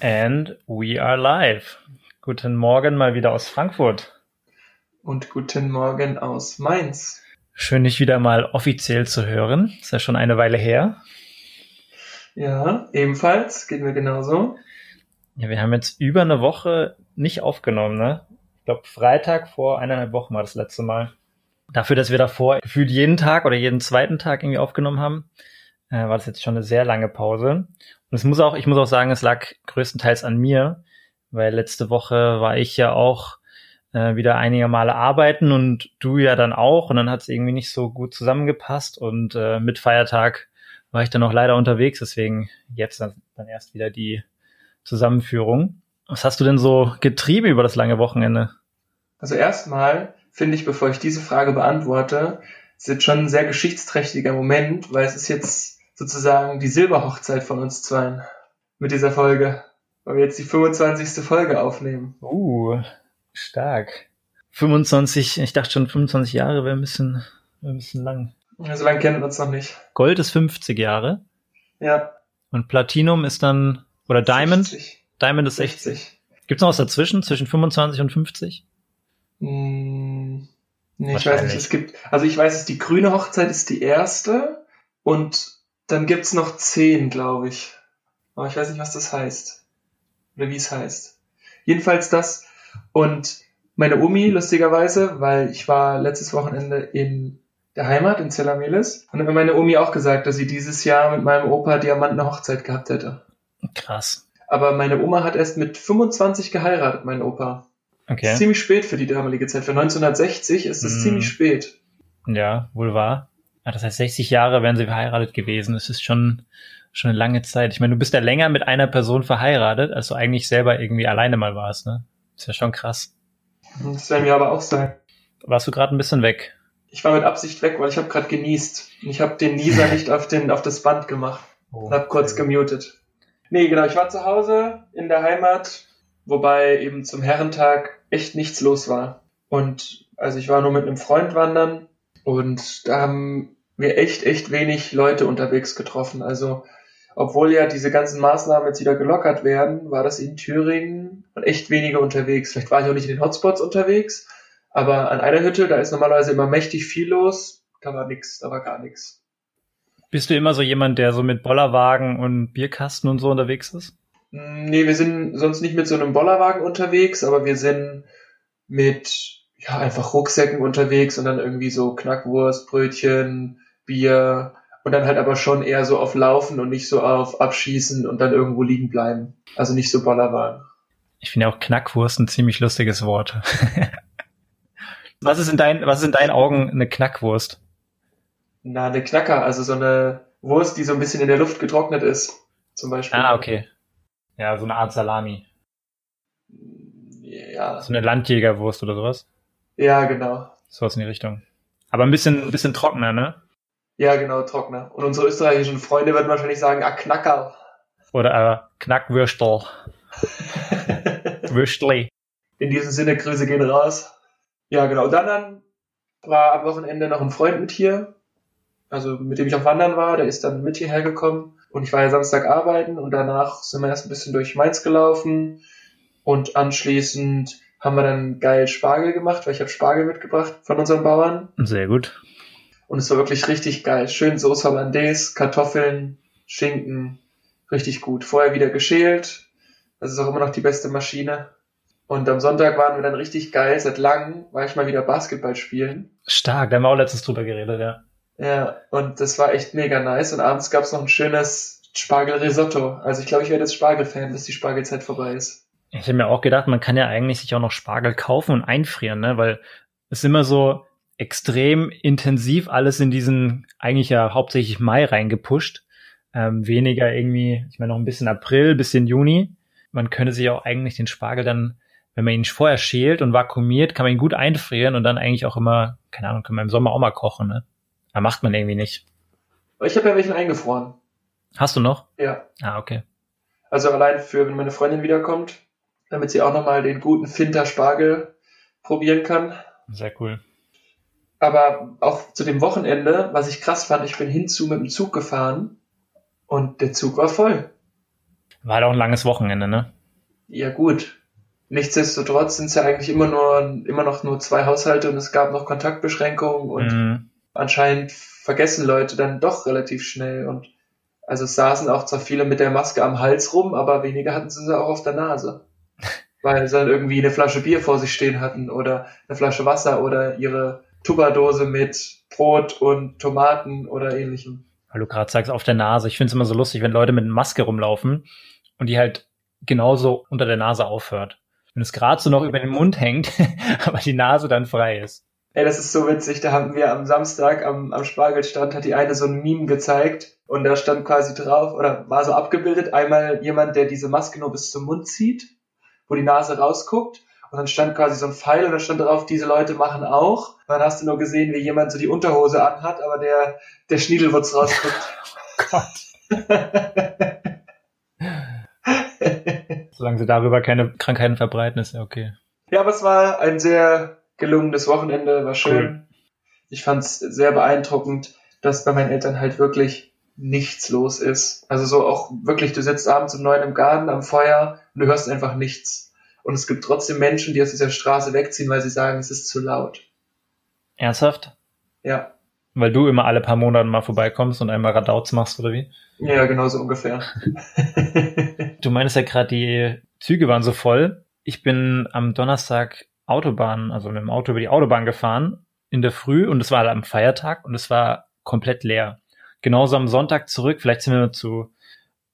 And we are live. Guten Morgen mal wieder aus Frankfurt. Und guten Morgen aus Mainz. Schön, dich wieder mal offiziell zu hören. Ist ja schon eine Weile her. Ja, ebenfalls. Geht mir genauso. Ja, wir haben jetzt über eine Woche nicht aufgenommen, ne? Ich glaube, Freitag vor eineinhalb Wochen war das letzte Mal. Dafür, dass wir davor gefühlt jeden Tag oder jeden zweiten Tag irgendwie aufgenommen haben, äh, war das jetzt schon eine sehr lange Pause. Und es muss auch, ich muss auch sagen, es lag größtenteils an mir, weil letzte Woche war ich ja auch äh, wieder einige Male arbeiten und du ja dann auch und dann hat es irgendwie nicht so gut zusammengepasst und äh, mit Feiertag war ich dann auch leider unterwegs, deswegen jetzt dann, dann erst wieder die Zusammenführung. Was hast du denn so getrieben über das lange Wochenende? Also erstmal finde ich, bevor ich diese Frage beantworte, ist jetzt schon ein sehr geschichtsträchtiger Moment, weil es ist jetzt sozusagen die Silberhochzeit von uns zweien mit dieser Folge, weil wir jetzt die 25. Folge aufnehmen. Uh, stark. 25, ich dachte schon 25 Jahre wäre ein bisschen, wär ein bisschen lang. So lange kennen wir uns noch nicht. Gold ist 50 Jahre. Ja. Und Platinum ist dann, oder Diamond? 60. Diamond ist 60. Gibt's noch was dazwischen, zwischen 25 und 50? Hm, nee, ich weiß nicht. Es gibt, also ich weiß, es die grüne Hochzeit ist die erste und dann gibt's noch zehn, glaube ich. Aber ich weiß nicht, was das heißt. Oder wie es heißt. Jedenfalls das. Und meine Omi, lustigerweise, weil ich war letztes Wochenende in der Heimat in Zellamelis und hat mir meine Omi auch gesagt, dass sie dieses Jahr mit meinem Opa Diamanten eine Hochzeit gehabt hätte. Krass. Aber meine Oma hat erst mit 25 geheiratet, mein Opa. Okay. ist ziemlich spät für die damalige Zeit. Für 1960 ist es Mhm. ziemlich spät. Ja, wohl wahr. Ah, das heißt, 60 Jahre wären sie verheiratet gewesen. Das ist schon, schon eine lange Zeit. Ich meine, du bist ja länger mit einer Person verheiratet, als du eigentlich selber irgendwie alleine mal warst, ne? Ist ja schon krass. Das werden wir aber auch sein. Warst du gerade ein bisschen weg? Ich war mit Absicht weg, weil ich habe gerade genießt. Und Ich habe den Nieser nicht auf, den, auf das Band gemacht Oh, und habe kurz gemutet. Nee, genau, ich war zu Hause in der Heimat, wobei eben zum Herrentag echt nichts los war. Und also ich war nur mit einem Freund wandern und da haben wir echt, echt wenig Leute unterwegs getroffen. Also obwohl ja diese ganzen Maßnahmen jetzt wieder gelockert werden, war das in Thüringen und echt wenige unterwegs. Vielleicht war ich auch nicht in den Hotspots unterwegs, aber an einer Hütte, da ist normalerweise immer mächtig viel los. Da war nix, da war gar nichts. Bist du immer so jemand, der so mit Bollerwagen und Bierkasten und so unterwegs ist? Nee, wir sind sonst nicht mit so einem Bollerwagen unterwegs, aber wir sind mit ja einfach Rucksäcken unterwegs und dann irgendwie so Knackwurst, Brötchen, Bier und dann halt aber schon eher so auf Laufen und nicht so auf Abschießen und dann irgendwo liegen bleiben. Also nicht so Bollerwagen. Ich finde auch Knackwurst ein ziemlich lustiges Wort. was ist in deinen, was ist in deinen Augen eine Knackwurst? Na, eine Knacker, also so eine Wurst, die so ein bisschen in der Luft getrocknet ist, zum Beispiel. Ah, okay. Ja, so eine Art Salami. Ja, So eine Landjägerwurst oder sowas. ja, genau. Sowas in die Richtung. Aber ein bisschen, ein bisschen trockener, ne? Ja, genau, Trockner. Und unsere österreichischen Freunde würden wahrscheinlich sagen, ah, Knacker. Oder äh, Knackwürstel. Würstli. In diesem Sinne, Grüße gehen raus. Ja, genau. Dann, dann war am Wochenende noch ein Freund mit hier, also mit dem ich auf Wandern war, der ist dann mit hierher gekommen. Und ich war ja Samstag arbeiten und danach sind wir erst ein bisschen durch Mainz gelaufen und anschließend haben wir dann geil Spargel gemacht, weil ich habe Spargel mitgebracht von unseren Bauern. Sehr gut. Und es war wirklich richtig geil. Schön Soße Hollandaise, Kartoffeln, Schinken. Richtig gut. Vorher wieder geschält. Das ist auch immer noch die beste Maschine. Und am Sonntag waren wir dann richtig geil. Seit langem war ich mal wieder Basketball spielen. Stark, da haben wir auch letztens drüber geredet, ja. Ja, und das war echt mega nice. Und abends gab's noch ein schönes Spargelrisotto. Also ich glaube, ich werde jetzt Spargelfan, bis die Spargelzeit vorbei ist. Ich habe mir auch gedacht, man kann ja eigentlich sich auch noch Spargel kaufen und einfrieren, ne? Weil es immer so extrem intensiv alles in diesen eigentlich ja hauptsächlich Mai reingepusht. Ähm, weniger irgendwie, ich meine noch ein bisschen April, bisschen Juni. Man könnte sich auch eigentlich den Spargel dann, wenn man ihn vorher schält und vakuumiert, kann man ihn gut einfrieren und dann eigentlich auch immer, keine Ahnung, kann man im Sommer auch mal kochen, ne? Aber macht man irgendwie nicht. Ich habe ja welchen eingefroren. Hast du noch? Ja. Ah, okay. Also allein für, wenn meine Freundin wiederkommt, damit sie auch nochmal den guten Finter Spargel probieren kann. Sehr cool. Aber auch zu dem Wochenende, was ich krass fand, ich bin hinzu mit dem Zug gefahren und der Zug war voll. War halt auch ein langes Wochenende, ne? Ja, gut. Nichtsdestotrotz sind es ja eigentlich immer nur, immer noch nur zwei Haushalte und es gab noch Kontaktbeschränkungen und Mhm. anscheinend vergessen Leute dann doch relativ schnell und also es saßen auch zwar viele mit der Maske am Hals rum, aber weniger hatten sie sie auch auf der Nase. Weil sie dann irgendwie eine Flasche Bier vor sich stehen hatten oder eine Flasche Wasser oder ihre Tupperdose mit Brot und Tomaten oder ähnlichem. Weil du gerade sagst, auf der Nase. Ich finde es immer so lustig, wenn Leute mit Maske rumlaufen und die halt genauso unter der Nase aufhört. Wenn es gerade so noch über den Mund hängt, aber die Nase dann frei ist. Ey, das ist so witzig. Da haben wir am Samstag am, am Spargelstand hat die eine so ein Meme gezeigt und da stand quasi drauf oder war so abgebildet einmal jemand, der diese Maske nur bis zum Mund zieht, wo die Nase rausguckt und dann stand quasi so ein Pfeil und da stand drauf, diese Leute machen auch. Und dann hast du nur gesehen, wie jemand so die Unterhose anhat, aber der der Schniedelwurz rausguckt. Gott. Solange sie darüber keine Krankheiten verbreiten, ist ja okay. Ja, aber es war ein sehr gelungenes Wochenende, war schön. Cool. Ich fand es sehr beeindruckend, dass bei meinen Eltern halt wirklich nichts los ist. Also so auch wirklich, du sitzt abends um neun im Garten am Feuer und du hörst einfach nichts. Und es gibt trotzdem Menschen, die aus dieser Straße wegziehen, weil sie sagen, es ist zu laut. Ernsthaft? Ja, Weil du immer alle paar Monate mal vorbeikommst und einmal Radauts machst, oder wie? ja, genau so ungefähr. Du meinst ja gerade, die Züge waren so voll. Ich bin am Donnerstag Autobahn, also mit dem Auto über die Autobahn gefahren in der Früh und es war halt am Feiertag und es war komplett leer. Genauso am Sonntag zurück, vielleicht sind wir zu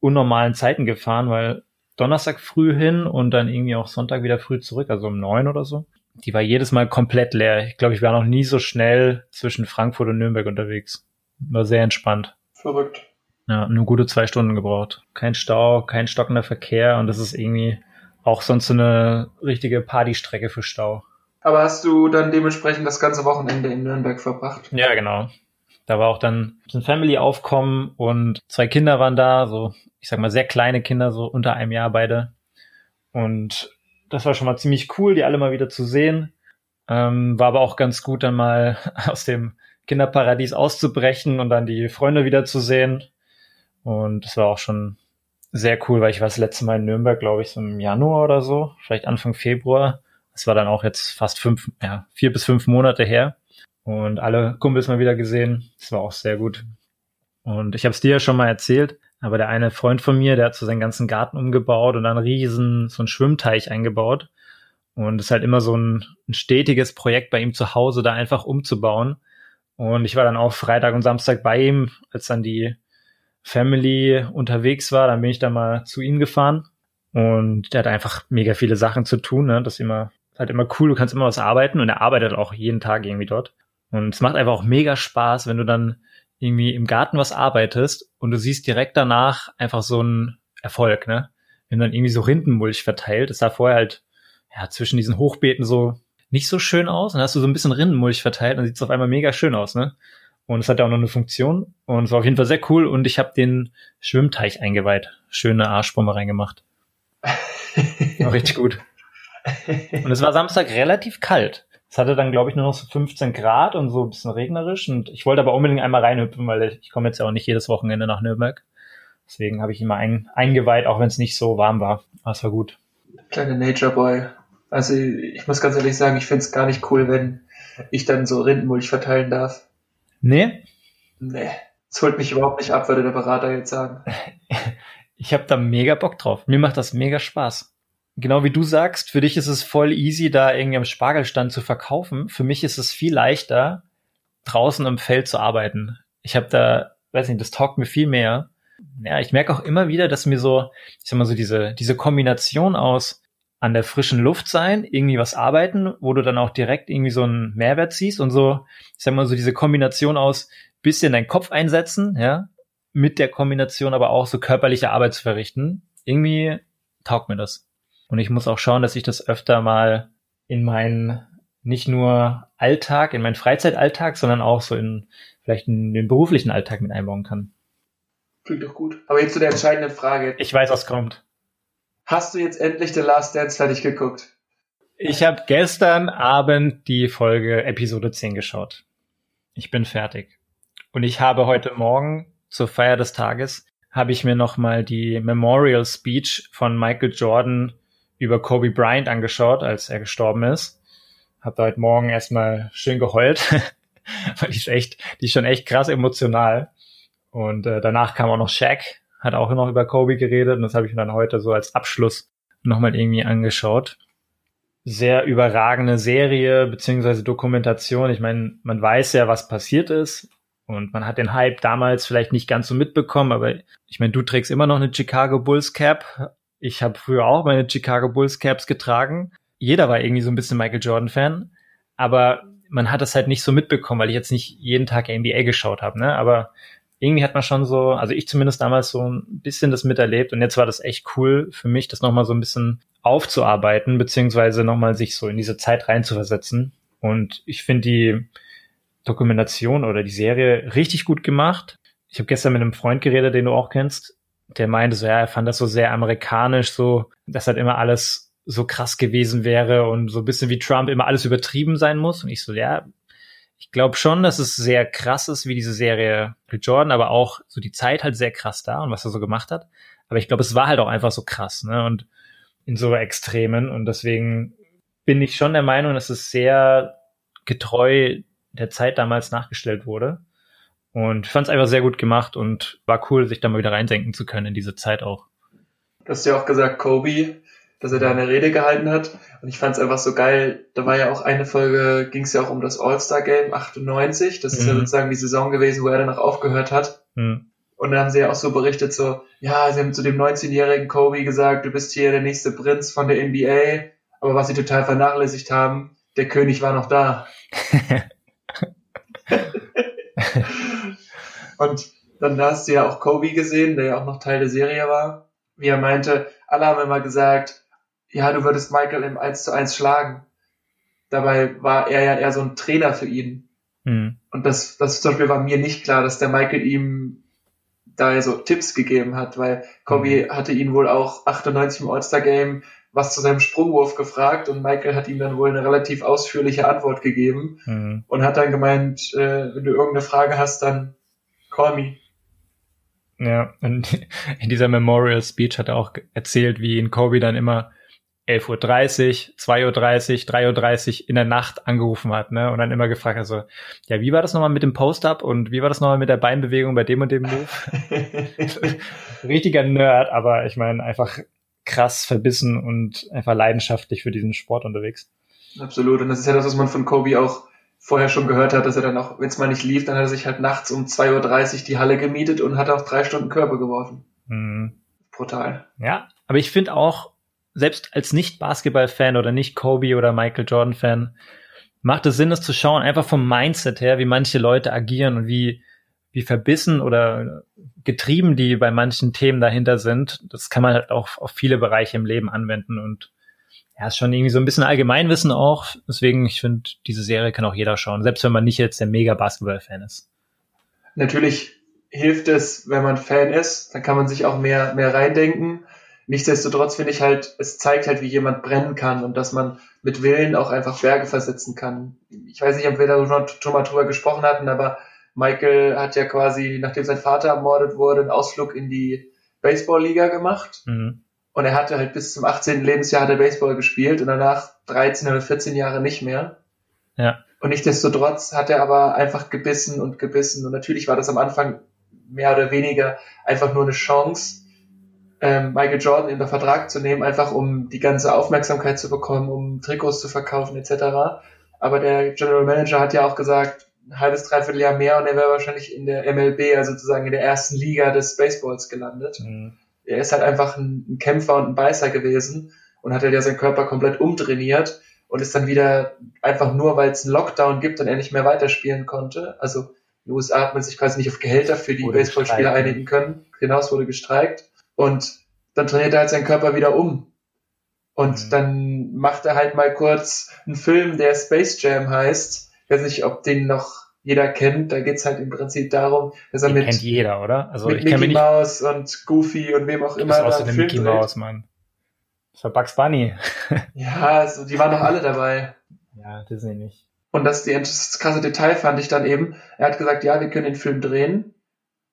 unnormalen Zeiten gefahren, weil Donnerstag früh hin und dann irgendwie auch Sonntag wieder früh zurück, also um neun oder so. Die war jedes Mal komplett leer. Ich glaube, ich war noch nie so schnell zwischen Frankfurt und Nürnberg unterwegs. War sehr entspannt. Verrückt. Ja, nur gute zwei Stunden gebraucht. Kein Stau, kein stockender Verkehr und das ist irgendwie auch sonst so eine richtige Partystrecke für Stau. Aber hast du dann dementsprechend das ganze Wochenende in Nürnberg verbracht? Ja, genau. Da war auch dann ein Family-Aufkommen und zwei Kinder waren da, so, ich sag mal, sehr kleine Kinder, so unter einem Jahr beide. Und das war schon mal ziemlich cool, die alle mal wieder zu sehen. Ähm, war aber auch ganz gut, dann mal aus dem Kinderparadies auszubrechen und dann die Freunde wieder zu sehen. Und das war auch schon sehr cool, weil ich war das letzte Mal in Nürnberg, glaube ich, so im Januar oder so, vielleicht Anfang Februar. Das war dann auch jetzt fast fünf, ja, vier bis fünf Monate her. Und alle Kumpels mal wieder gesehen. Das war auch sehr gut. Und ich habe es dir ja schon mal erzählt, aber der eine Freund von mir, der hat so seinen ganzen Garten umgebaut und dann riesen, so einen Schwimmteich eingebaut. Und es ist halt immer so ein, ein stetiges Projekt bei ihm zu Hause, da einfach umzubauen. Und ich war dann auch Freitag und Samstag bei ihm, als dann die Family unterwegs war. Dann bin ich da mal zu ihm gefahren. Und der hat einfach mega viele Sachen zu tun. Ne? Das ist immer, halt immer cool, du kannst immer was arbeiten und er arbeitet auch jeden Tag irgendwie dort. Und es macht einfach auch mega Spaß, wenn du dann irgendwie im Garten was arbeitest und du siehst direkt danach einfach so einen Erfolg, ne? Wenn dann irgendwie so Rindenmulch verteilt, das sah vorher halt ja zwischen diesen Hochbeeten so nicht so schön aus. Dann hast du so ein bisschen Rindenmulch verteilt, dann sieht es auf einmal mega schön aus, ne? Und es hat ja auch noch eine Funktion und es war auf jeden Fall sehr cool und ich habe den Schwimmteich eingeweiht. Schöne Arschbombe reingemacht. War richtig gut. Und es war Samstag relativ kalt. Es hatte dann, glaube ich, nur noch so 15 Grad und so ein bisschen regnerisch. Und ich wollte aber unbedingt einmal reinhüpfen, weil ich komme jetzt ja auch nicht jedes Wochenende nach Nürnberg. Deswegen habe ich immer ein, eingeweiht, auch wenn es nicht so warm war. Aber es war gut. Kleine Nature Boy. Also ich muss ganz ehrlich sagen, ich finde es gar nicht cool, wenn ich dann so Rindenmulch verteilen darf. Nee, Nee, das holt mich überhaupt nicht ab, würde der Berater jetzt sagen. ich habe da mega Bock drauf. Mir macht das mega Spaß. Genau wie du sagst, für dich ist es voll easy, da irgendwie am Spargelstand zu verkaufen. Für mich ist es viel leichter, draußen im Feld zu arbeiten. Ich habe da, weiß nicht, das taugt mir viel mehr. Ja, ich merke auch immer wieder, dass mir so, ich sag mal so, diese, diese Kombination aus an der frischen Luft sein, irgendwie was arbeiten, wo du dann auch direkt irgendwie so einen Mehrwert ziehst und so, ich sag mal so diese Kombination aus bisschen deinen Kopf einsetzen, ja, mit der Kombination aber auch so körperliche Arbeit zu verrichten. Irgendwie taugt mir das. Und ich muss auch schauen, dass ich das öfter mal in meinen, nicht nur Alltag, in meinen Freizeitalltag, sondern auch so in, vielleicht in den beruflichen Alltag mit einbauen kann. Klingt doch gut. Aber jetzt zu der entscheidenden Frage. Ich weiß, was kommt. Hast du jetzt endlich The Last Dance fertig geguckt? Ich habe gestern Abend die Folge Episode 10 geschaut. Ich bin fertig. Und ich habe heute Morgen zur Feier des Tages habe ich mir nochmal die Memorial Speech von Michael Jordan über Kobe Bryant angeschaut, als er gestorben ist. Hab da heute Morgen erstmal schön geheult, weil die ist echt, die ist schon echt krass emotional. Und äh, danach kam auch noch Shaq, hat auch noch über Kobe geredet und das habe ich mir dann heute so als Abschluss nochmal irgendwie angeschaut. Sehr überragende Serie beziehungsweise Dokumentation. Ich meine, man weiß ja, was passiert ist und man hat den Hype damals vielleicht nicht ganz so mitbekommen, aber ich meine, du trägst immer noch eine Chicago Bulls Cap. Ich habe früher auch meine Chicago Bulls Caps getragen. Jeder war irgendwie so ein bisschen Michael Jordan Fan, aber man hat das halt nicht so mitbekommen, weil ich jetzt nicht jeden Tag NBA geschaut habe, ne? Aber irgendwie hat man schon so, also ich zumindest damals so ein bisschen das miterlebt und jetzt war das echt cool für mich, das nochmal so ein bisschen aufzuarbeiten, beziehungsweise nochmal sich so in diese Zeit reinzuversetzen. Und ich finde die Dokumentation oder die Serie richtig gut gemacht. Ich habe gestern mit einem Freund geredet, den du auch kennst, der meinte so, ja, er fand das so sehr amerikanisch, so, dass halt immer alles so krass gewesen wäre und so ein bisschen wie Trump immer alles übertrieben sein muss. Und ich so, ja, ich glaube schon, dass es sehr krass ist, wie diese Serie Jordan, aber auch so die Zeit halt sehr krass da und was er so gemacht hat. Aber ich glaube, es war halt auch einfach so krass, ne? Und in so Extremen. Und deswegen bin ich schon der Meinung, dass es sehr getreu der Zeit damals nachgestellt wurde. Und fand es einfach sehr gut gemacht und war cool, sich da mal wieder reinsenken zu können in diese Zeit auch. Du hast ja auch gesagt, Kobe, dass er da eine Rede gehalten hat. Und ich fand es einfach so geil. Da war ja auch eine Folge, ging es ja auch um das All-Star-Game 98. Das ist ja mhm. sozusagen die Saison gewesen, wo er danach aufgehört hat. Mhm. Und dann haben sie ja auch so berichtet, so, ja, sie haben zu dem 19-jährigen Kobe gesagt, du bist hier der nächste Prinz von der NBA. Aber was sie total vernachlässigt haben, der König war noch da. und dann hast du ja auch Kobe gesehen, der ja auch noch Teil der Serie war, wie er meinte, alle haben immer gesagt, ja, du würdest Michael im 1 zu 1 schlagen. Dabei war er ja eher so ein Trainer für ihn. Mhm. Und das, das zum Beispiel war mir nicht klar, dass der Michael ihm da so Tipps gegeben hat, weil Kobe mhm. hatte ihn wohl auch 98 im All-Star-Game was zu seinem Sprungwurf gefragt und Michael hat ihm dann wohl eine relativ ausführliche Antwort gegeben mhm. und hat dann gemeint, äh, wenn du irgendeine Frage hast, dann call me. Ja, und in dieser Memorial Speech hat er auch erzählt, wie ihn Kobe dann immer 11.30 Uhr, 2.30 Uhr, 3.30 Uhr in der Nacht angerufen hat, ne? Und dann immer gefragt hat so, ja, wie war das nochmal mit dem Post-Up und wie war das nochmal mit der Beinbewegung bei dem und dem Move? Richtiger Nerd, aber ich meine, einfach krass verbissen und einfach leidenschaftlich für diesen Sport unterwegs. Absolut. Und das ist ja das, was man von Kobe auch vorher schon gehört hat, dass er dann auch, wenn es mal nicht lief, dann hat er sich halt nachts um 2.30 Uhr die Halle gemietet und hat auch drei Stunden Körper geworfen. Mhm. Brutal. Ja, aber ich finde auch, selbst als Nicht-Basketball-Fan oder nicht Kobe oder Michael Jordan-Fan, macht es Sinn, das zu schauen, einfach vom Mindset her, wie manche Leute agieren und wie, wie verbissen oder getrieben die bei manchen Themen dahinter sind. Das kann man halt auch auf viele Bereiche im Leben anwenden und ja, ist schon irgendwie so ein bisschen Allgemeinwissen auch. Deswegen, ich finde, diese Serie kann auch jeder schauen, selbst wenn man nicht jetzt der mega Basketball-Fan ist. Natürlich hilft es, wenn man Fan ist, dann kann man sich auch mehr, mehr reindenken. Nichtsdestotrotz finde ich halt, es zeigt halt, wie jemand brennen kann und dass man mit Willen auch einfach Berge versetzen kann. Ich weiß nicht, ob wir da schon mal drüber gesprochen hatten, aber Michael hat ja quasi, nachdem sein Vater ermordet wurde, einen Ausflug in die Baseballliga gemacht. Mhm. Und er hatte halt bis zum 18. Lebensjahr hat er Baseball gespielt und danach 13 oder 14 Jahre nicht mehr. Ja. Und nichtsdestotrotz hat er aber einfach gebissen und gebissen. Und natürlich war das am Anfang mehr oder weniger einfach nur eine Chance, ähm, Michael Jordan in den Vertrag zu nehmen, einfach um die ganze Aufmerksamkeit zu bekommen, um Trikots zu verkaufen etc. Aber der General Manager hat ja auch gesagt, ein halbes, dreiviertel Jahr mehr und er wäre wahrscheinlich in der MLB, also sozusagen in der ersten Liga des Baseballs gelandet. Mhm. Er ist halt einfach ein, Kämpfer und ein Beißer gewesen und hat halt ja seinen Körper komplett umtrainiert und ist dann wieder einfach nur, weil es einen Lockdown gibt und er nicht mehr weiterspielen konnte. Also in den USA hat man sich quasi nicht auf Gehälter für die Baseballspieler einigen können. Genau, es wurde gestreikt. Und dann trainiert er halt seinen Körper wieder um. Und mhm. dann macht er halt mal kurz einen Film, der Space Jam heißt. Ich weiß nicht, ob den noch jeder kennt. Da geht's halt im Prinzip darum, dass er den mit, kennt jeder, oder? Also mit Mickey Mouse und Goofy und wem auch immer. Das ist Mickey Mouse, Mann. Das war Bugs Bunny. ja, also die waren doch alle dabei. Ja, Disney nicht. Und das, die, das krasse Detail fand ich dann eben, er hat gesagt, ja, wir können den Film drehen,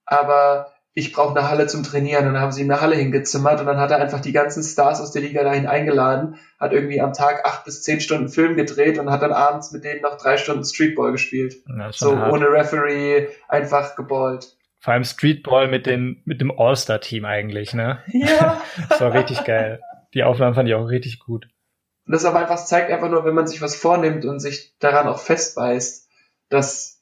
aber ich brauche eine Halle zum Trainieren. Und dann haben sie ihm eine Halle hingezimmert und dann hat er einfach die ganzen Stars aus der Liga dahin eingeladen, hat irgendwie am Tag acht bis zehn Stunden Film gedreht und hat dann abends mit denen noch drei Stunden Streetball gespielt. So hart. ohne Referee, einfach geballt. Vor allem Streetball mit dem, mit dem All-Star-Team eigentlich, ne? Ja. das war richtig geil. Die Aufnahmen fand ich auch richtig gut. Und das aber einfach zeigt einfach nur, wenn man sich was vornimmt und sich daran auch festbeißt, dass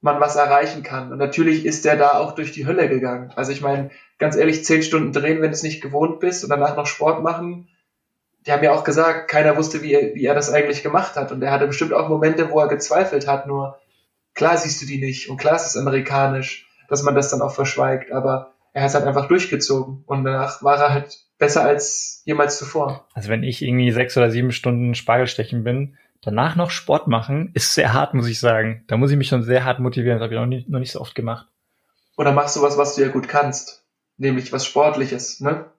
man was erreichen kann. Und natürlich ist der da auch durch die Hölle gegangen. Also ich meine, ganz ehrlich, zehn Stunden drehen, wenn du es nicht gewohnt bist und danach noch Sport machen. Die haben ja auch gesagt, keiner wusste, wie er, wie er das eigentlich gemacht hat. Und er hatte bestimmt auch Momente, wo er gezweifelt hat. Nur klar siehst du die nicht. Und klar ist es amerikanisch, dass man das dann auch verschweigt. Aber er hat es halt einfach durchgezogen. Und danach war er halt besser als jemals zuvor. Also wenn ich irgendwie sechs oder sieben Stunden Spargelstechen bin, Danach noch Sport machen ist sehr hart, muss ich sagen. Da muss ich mich schon sehr hart motivieren. Das habe ich noch nicht, noch nicht so oft gemacht. Oder machst du was, was du ja gut kannst. Nämlich was Sportliches, ne?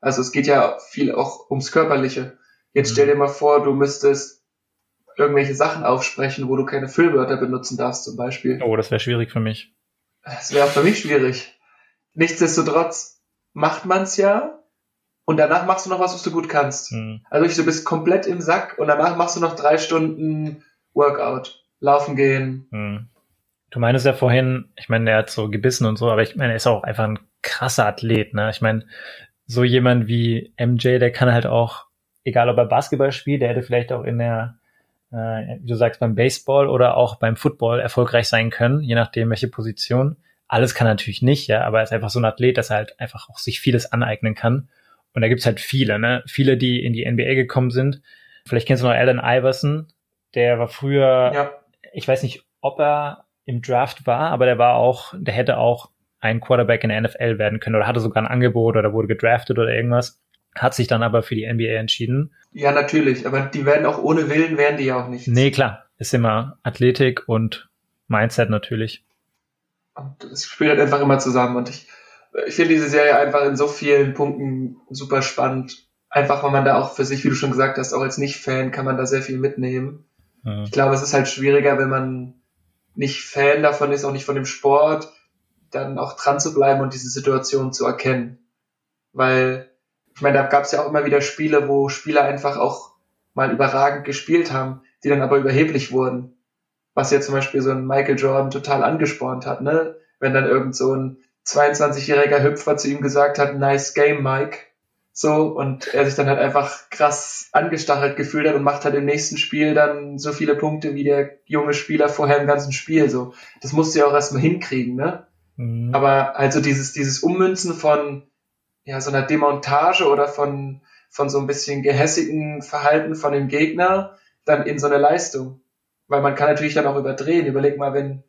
Also es geht ja viel auch ums Körperliche. Jetzt mhm. stell dir mal vor, du müsstest irgendwelche Sachen aufsprechen, wo du keine Füllwörter benutzen darfst, zum Beispiel. Oh, das wäre schwierig für mich. Das wäre für mich schwierig. Nichtsdestotrotz macht man's ja und danach machst du noch was, was du gut kannst. Mhm. Also du bist komplett im Sack und danach machst du noch drei Stunden Workout, laufen gehen. Mhm. Du meinst ja vorhin, ich meine, er hat so gebissen und so, aber ich meine, er ist auch einfach ein krasser Athlet, ne? Ich meine, so jemand wie MJ, der kann halt auch, egal ob er Basketball spielt, der hätte vielleicht auch in der, äh, wie du sagst, beim Baseball oder auch beim Football erfolgreich sein können, je nachdem, welche Position. Alles kann er natürlich nicht, ja, aber er ist einfach so ein Athlet, dass er halt einfach auch sich vieles aneignen kann. Und da gibt's halt viele, ne? Viele, die in die NBA gekommen sind. Vielleicht kennst du noch Allen Iverson. Der war früher, ja. ich weiß nicht, ob er im Draft war, aber der war auch, der hätte auch ein Quarterback in der NFL werden können oder hatte sogar ein Angebot oder wurde gedraftet oder irgendwas. Hat sich dann aber für die NBA entschieden. Ja, natürlich, aber die werden auch ohne Willen, werden die ja auch nicht. Nee, klar. Ist immer Athletik und Mindset natürlich. Und das spielt halt einfach immer zusammen und ich, ich finde diese Serie einfach in so vielen Punkten super spannend. Einfach, weil man da auch für sich, wie du schon gesagt hast, auch als Nicht-Fan kann man da sehr viel mitnehmen. Ja. Ich glaube, es ist halt schwieriger, wenn man nicht Fan davon ist, auch nicht von dem Sport, dann auch dran zu bleiben und diese Situation zu erkennen. Weil, ich meine, da gab es ja auch immer wieder Spiele, wo Spieler einfach auch mal überragend gespielt haben, die dann aber überheblich wurden. Was ja zum Beispiel so ein Michael Jordan total angespornt hat, ne? Wenn dann irgend so ein 22-jähriger Hüpfer zu ihm gesagt hat, nice game, Mike. So, und er sich dann halt einfach krass angestachelt gefühlt hat und macht halt im nächsten Spiel dann so viele Punkte wie der junge Spieler vorher im ganzen Spiel. So, das musst du ja auch erstmal hinkriegen, ne? Mhm. Aber also dieses, dieses Ummünzen von ja, so einer Demontage oder von, von so ein bisschen gehässigen Verhalten von dem Gegner dann in so eine Leistung. Weil man kann natürlich dann auch überdrehen. Überleg mal, wenn,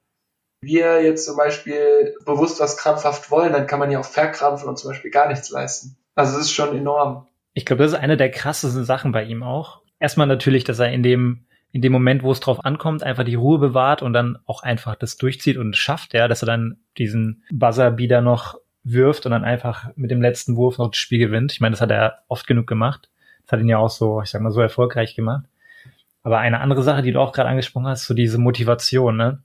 wir jetzt zum Beispiel bewusst was krampfhaft wollen, dann kann man ja auch verkrampfen und zum Beispiel gar nichts leisten. Also es ist schon enorm. Ich glaube, das ist eine der krassesten Sachen bei ihm auch. Erstmal natürlich, dass er in dem, in dem Moment, wo es drauf ankommt, einfach die Ruhe bewahrt und dann auch einfach das durchzieht und schafft, ja, dass er dann diesen Buzzer-Beater noch wirft und dann einfach mit dem letzten Wurf noch das Spiel gewinnt. Ich meine, das hat er oft genug gemacht. Das hat ihn ja auch so, ich sag mal, so erfolgreich gemacht. Aber eine andere Sache, die du auch gerade angesprochen hast, so diese Motivation, ne?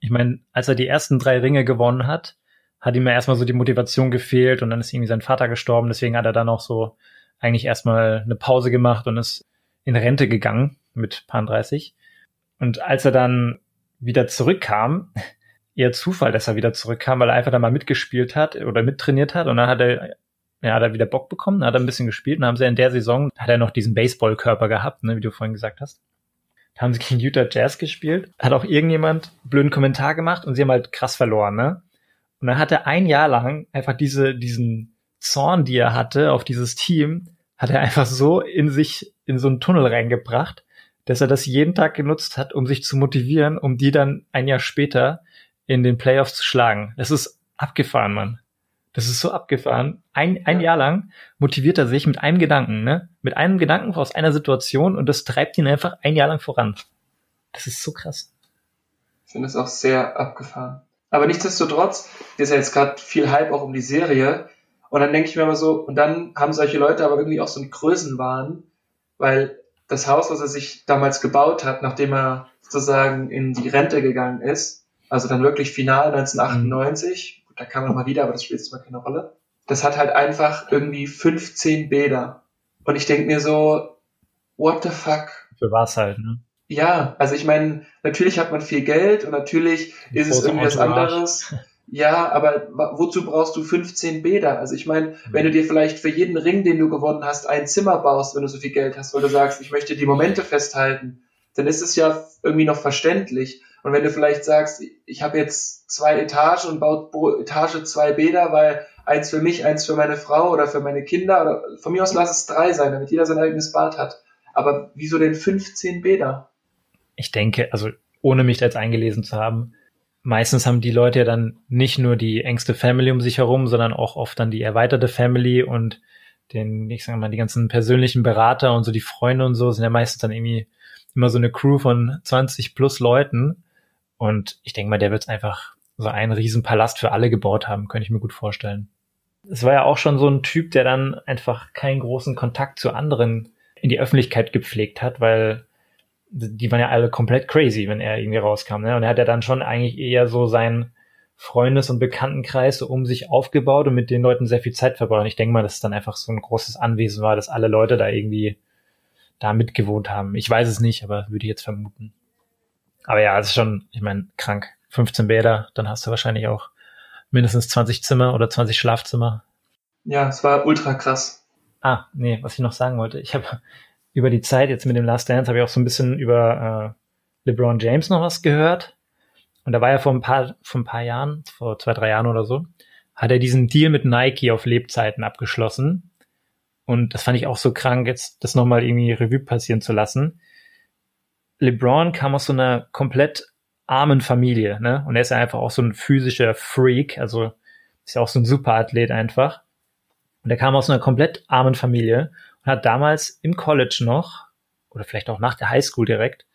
Ich meine, als er die ersten drei Ringe gewonnen hat, hat ihm ja erstmal so die Motivation gefehlt und dann ist irgendwie sein Vater gestorben, deswegen hat er dann auch so eigentlich erstmal eine Pause gemacht und ist in Rente gegangen mit Pan 30. Und als er dann wieder zurückkam, eher Zufall, dass er wieder zurückkam, weil er einfach da mal mitgespielt hat oder mittrainiert hat und dann hat er ja, hat er wieder Bock bekommen, hat er ein bisschen gespielt und haben sie in der Saison, hat er noch diesen Baseballkörper gehabt, ne, wie du vorhin gesagt hast haben sie gegen Utah Jazz gespielt, hat auch irgendjemand blöden Kommentar gemacht und sie haben halt krass verloren, ne? Und dann hat er ein Jahr lang einfach diese, diesen Zorn, die er hatte auf dieses Team, hat er einfach so in sich, in so einen Tunnel reingebracht, dass er das jeden Tag genutzt hat, um sich zu motivieren, um die dann ein Jahr später in den Playoffs zu schlagen. Das ist abgefahren, Mann. Das ist so abgefahren. Ein, ein Jahr lang motiviert er sich mit einem Gedanken, ne? Mit einem Gedanken aus einer Situation und das treibt ihn einfach ein Jahr lang voran. Das ist so krass. Ich finde es auch sehr abgefahren. Aber nichtsdestotrotz ist ja jetzt gerade viel Hype auch um die Serie. Und dann denke ich mir immer so, und dann haben solche Leute aber irgendwie auch so einen Größenwahn, weil das Haus, was er sich damals gebaut hat, nachdem er sozusagen in die Rente gegangen ist, also dann wirklich final 1998, da kam er mal wieder, aber das spielt jetzt mal keine Rolle. Das hat halt einfach irgendwie 15 Bäder. Und ich denk mir so, what the fuck? Für was halt, ne? Ja, also ich meine, natürlich hat man viel Geld und natürlich ist es irgendwie was anderes. Ja, aber wozu brauchst du 15 Bäder? Also ich meine, wenn du dir vielleicht für jeden Ring, den du gewonnen hast, ein Zimmer baust, wenn du so viel Geld hast, weil du sagst, ich möchte die Momente festhalten, dann ist es ja irgendwie noch verständlich. Und wenn du vielleicht sagst, ich habe jetzt zwei Etagen und baut pro Etage zwei Bäder, weil eins für mich, eins für meine Frau oder für meine Kinder, oder von mir aus lass es drei sein, damit jeder sein eigenes Bad hat. Aber wieso denn 15 Bäder? Ich denke, also ohne mich da jetzt eingelesen zu haben, meistens haben die Leute ja dann nicht nur die engste Family um sich herum, sondern auch oft dann die erweiterte Family und den, ich sag mal, die ganzen persönlichen Berater und so die Freunde und so sind ja meistens dann irgendwie immer so eine Crew von 20 plus Leuten. Und ich denke mal, der wird einfach so einen riesen Palast für alle gebaut haben, könnte ich mir gut vorstellen. Es war ja auch schon so ein Typ, der dann einfach keinen großen Kontakt zu anderen in die Öffentlichkeit gepflegt hat, weil die waren ja alle komplett crazy, wenn er irgendwie rauskam. Ne? Und er hat ja dann schon eigentlich eher so seinen Freundes- und Bekanntenkreis so um sich aufgebaut und mit den Leuten sehr viel Zeit verbracht. Und ich denke mal, dass es dann einfach so ein großes Anwesen war, dass alle Leute da irgendwie da mitgewohnt haben. Ich weiß es nicht, aber würde ich jetzt vermuten. Aber ja, es ist schon, ich meine, krank. 15 Bäder, dann hast du wahrscheinlich auch mindestens 20 Zimmer oder 20 Schlafzimmer. Ja, es war ultra krass. Ah, nee, was ich noch sagen wollte. Ich habe über die Zeit jetzt mit dem Last Dance habe ich auch so ein bisschen über äh, LeBron James noch was gehört. Und da war ja vor ein paar, vor ein paar Jahren, vor zwei, drei Jahren oder so, hat er diesen Deal mit Nike auf Lebzeiten abgeschlossen. Und das fand ich auch so krank, jetzt das nochmal irgendwie Revue passieren zu lassen. LeBron kam aus so einer komplett armen Familie, ne? Und er ist ja einfach auch so ein physischer Freak, also ist ja auch so ein Superathlet einfach. Und er kam aus einer komplett armen Familie und hat damals im College noch, oder vielleicht auch nach der Highschool direkt,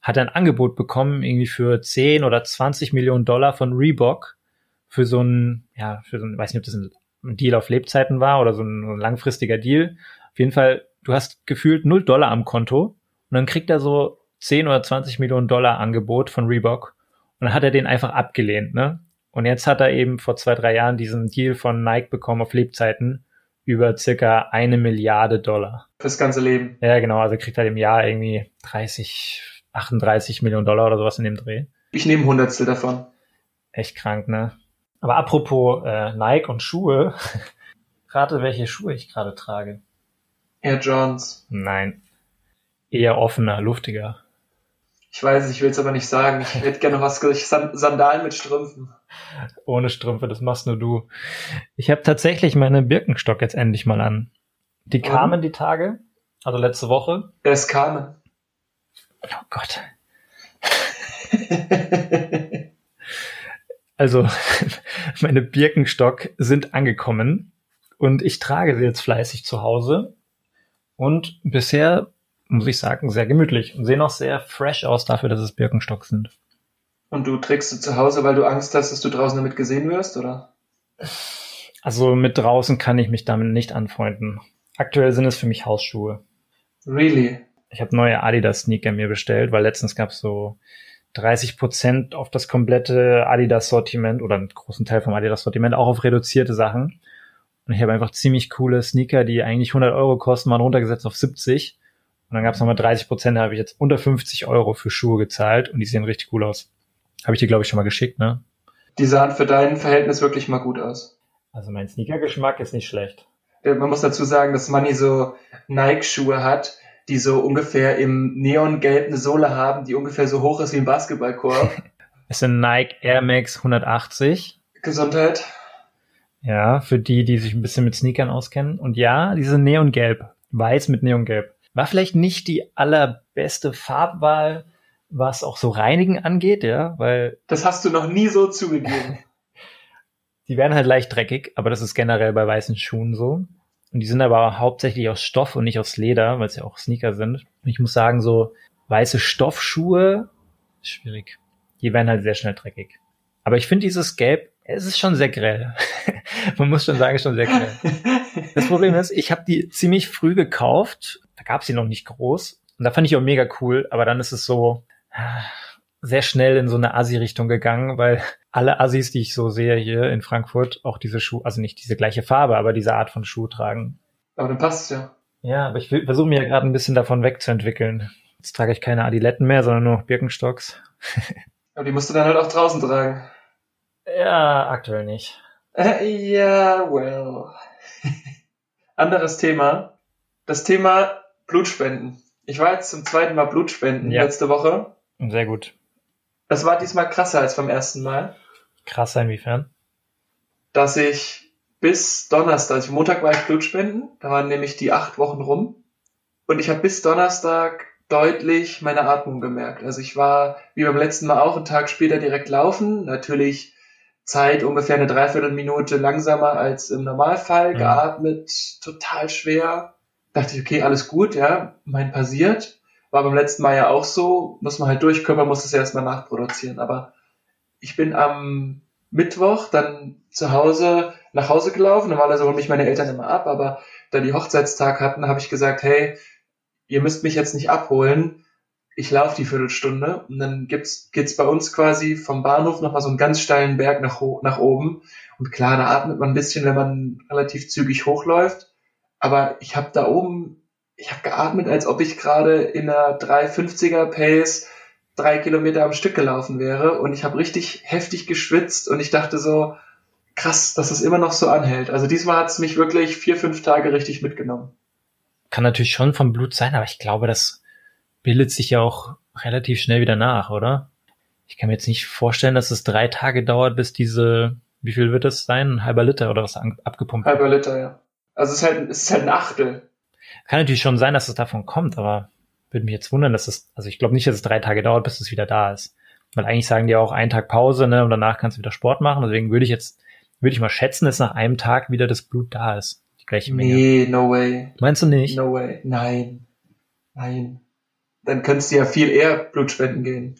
hat er ein Angebot bekommen, irgendwie für 10 oder 20 Millionen Dollar von Reebok für so ein, ja, für so ein, weiß nicht, ob das ein Deal auf Lebzeiten war oder so ein, so ein langfristiger Deal. Auf jeden Fall, du hast gefühlt 0 Dollar am Konto und dann kriegt er so 10 oder 20 Millionen Dollar Angebot von Reebok und dann hat er den einfach abgelehnt, ne? Und jetzt hat er eben vor zwei, drei Jahren diesen Deal von Nike bekommen auf Lebzeiten über circa eine Milliarde Dollar. Fürs ganze Leben. Ja, genau. Also kriegt er im Jahr irgendwie 30, 38 Millionen Dollar oder sowas in dem Dreh. Ich nehme Hundertstel davon. Echt krank, ne? Aber apropos äh, Nike und Schuhe, rate, welche Schuhe ich gerade trage. Air Johns. Nein. Eher offener, luftiger. Ich weiß, ich will es aber nicht sagen. Ich hätte gerne was Sandalen mit Strümpfen. Ohne Strümpfe, das machst nur du. Ich habe tatsächlich meine Birkenstock jetzt endlich mal an. Die kamen mhm. die Tage, also letzte Woche. Es kamen. Oh Gott. also, meine Birkenstock sind angekommen und ich trage sie jetzt fleißig zu Hause. Und bisher muss ich sagen, sehr gemütlich und sehen auch sehr fresh aus dafür, dass es Birkenstock sind. Und du trägst sie zu Hause, weil du Angst hast, dass du draußen damit gesehen wirst, oder? Also mit draußen kann ich mich damit nicht anfreunden. Aktuell sind es für mich Hausschuhe. Really? Ich habe neue Adidas-Sneaker mir bestellt, weil letztens gab es so 30 Prozent auf das komplette Adidas-Sortiment oder einen großen Teil vom Adidas-Sortiment, auch auf reduzierte Sachen. Und ich habe einfach ziemlich coole Sneaker, die eigentlich 100 Euro kosten, mal runtergesetzt auf 70 und dann gab es nochmal 30 Prozent, da habe ich jetzt unter 50 Euro für Schuhe gezahlt und die sehen richtig cool aus. Habe ich dir, glaube ich, schon mal geschickt, ne? Die sahen für dein Verhältnis wirklich mal gut aus. Also mein Sneaker-Geschmack ist nicht schlecht. Man muss dazu sagen, dass Manny so Nike-Schuhe hat, die so ungefähr im Neongelb eine Sohle haben, die ungefähr so hoch ist wie ein Basketballkorb. es sind Nike Air Max 180. Gesundheit. Ja, für die, die sich ein bisschen mit Sneakern auskennen. Und ja, diese Neongelb. Weiß mit Neongelb. War vielleicht nicht die allerbeste Farbwahl, was auch so Reinigen angeht, ja, weil. Das hast du noch nie so zugegeben. die werden halt leicht dreckig, aber das ist generell bei weißen Schuhen so. Und die sind aber hauptsächlich aus Stoff und nicht aus Leder, weil es ja auch Sneaker sind. Und ich muss sagen, so weiße Stoffschuhe, schwierig. Die werden halt sehr schnell dreckig. Aber ich finde dieses Gelb, es ist schon sehr grell. Man muss schon sagen, schon sehr grell. Das Problem ist, ich habe die ziemlich früh gekauft da gab es sie noch nicht groß. Und da fand ich auch mega cool, aber dann ist es so, sehr schnell in so eine Assi-Richtung gegangen, weil alle Assis, die ich so sehe hier in Frankfurt, auch diese Schuhe, also nicht diese gleiche Farbe, aber diese Art von Schuh tragen. Aber dann passt ja. Ja, aber ich versuche mir gerade ein bisschen davon wegzuentwickeln. Jetzt trage ich keine Adiletten mehr, sondern nur Birkenstocks. aber die musst du dann halt auch draußen tragen. Ja, aktuell nicht. Äh, ja, well. Anderes Thema. Das Thema Blutspenden. Ich war jetzt zum zweiten Mal Blutspenden ja. letzte Woche. Sehr gut. Das war diesmal krasser als beim ersten Mal. Krasser inwiefern? Dass ich bis Donnerstag, also Montag war ich Blutspenden, da waren nämlich die acht Wochen rum. Und ich habe bis Donnerstag deutlich meine Atmung gemerkt. Also ich war wie beim letzten Mal auch einen Tag später direkt laufen. Natürlich Zeit ungefähr eine Dreiviertelminute langsamer als im Normalfall, mhm. geatmet, total schwer. Dachte ich, okay, alles gut, ja, mein passiert. War beim letzten Mal ja auch so, muss man halt durch, muss es erstmal nachproduzieren. Aber ich bin am Mittwoch dann zu Hause nach Hause gelaufen. Normalerweise holen mich meine Eltern immer ab, aber da die Hochzeitstag hatten, habe ich gesagt, hey, ihr müsst mich jetzt nicht abholen. Ich laufe die Viertelstunde und dann gibt's, geht's bei uns quasi vom Bahnhof nochmal so einen ganz steilen Berg nach, nach oben. Und klar, da atmet man ein bisschen, wenn man relativ zügig hochläuft. Aber ich habe da oben ich habe geatmet, als ob ich gerade in einer 350er Pace drei Kilometer am Stück gelaufen wäre und ich habe richtig heftig geschwitzt und ich dachte so, krass, dass es immer noch so anhält. Also diesmal hat es mich wirklich vier, fünf Tage richtig mitgenommen. Kann natürlich schon vom Blut sein, aber ich glaube, das bildet sich ja auch relativ schnell wieder nach, oder? Ich kann mir jetzt nicht vorstellen, dass es drei Tage dauert, bis diese, wie viel wird es sein? Ein halber Liter oder was abgepumpt Halber Liter, ja. Also es ist halt, es ist halt ein Achtel. Kann natürlich schon sein, dass es davon kommt, aber würde mich jetzt wundern, dass es, also ich glaube nicht, dass es drei Tage dauert, bis es wieder da ist. Weil eigentlich sagen die auch einen Tag Pause, ne, und danach kannst du wieder Sport machen. Deswegen würde ich jetzt, würde ich mal schätzen, dass nach einem Tag wieder das Blut da ist. Die gleiche Menge. Nee, no way. Meinst du nicht? No way. Nein. Nein. Dann könntest du ja viel eher Blutspenden gehen.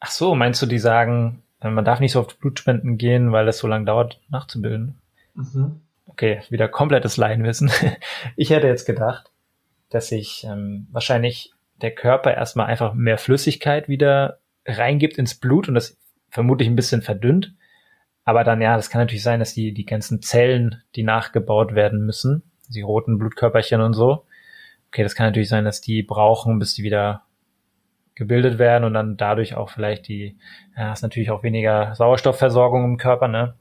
Ach so, meinst du, die sagen, man darf nicht so oft Blutspenden gehen, weil es so lange dauert, nachzubilden? Mhm okay, wieder komplettes Laienwissen. Ich hätte jetzt gedacht, dass sich ähm, wahrscheinlich der Körper erstmal einfach mehr Flüssigkeit wieder reingibt ins Blut und das vermutlich ein bisschen verdünnt. Aber dann, ja, das kann natürlich sein, dass die, die ganzen Zellen, die nachgebaut werden müssen, die roten Blutkörperchen und so, okay, das kann natürlich sein, dass die brauchen, bis die wieder gebildet werden und dann dadurch auch vielleicht die, ja, ist natürlich auch weniger Sauerstoffversorgung im Körper, ne?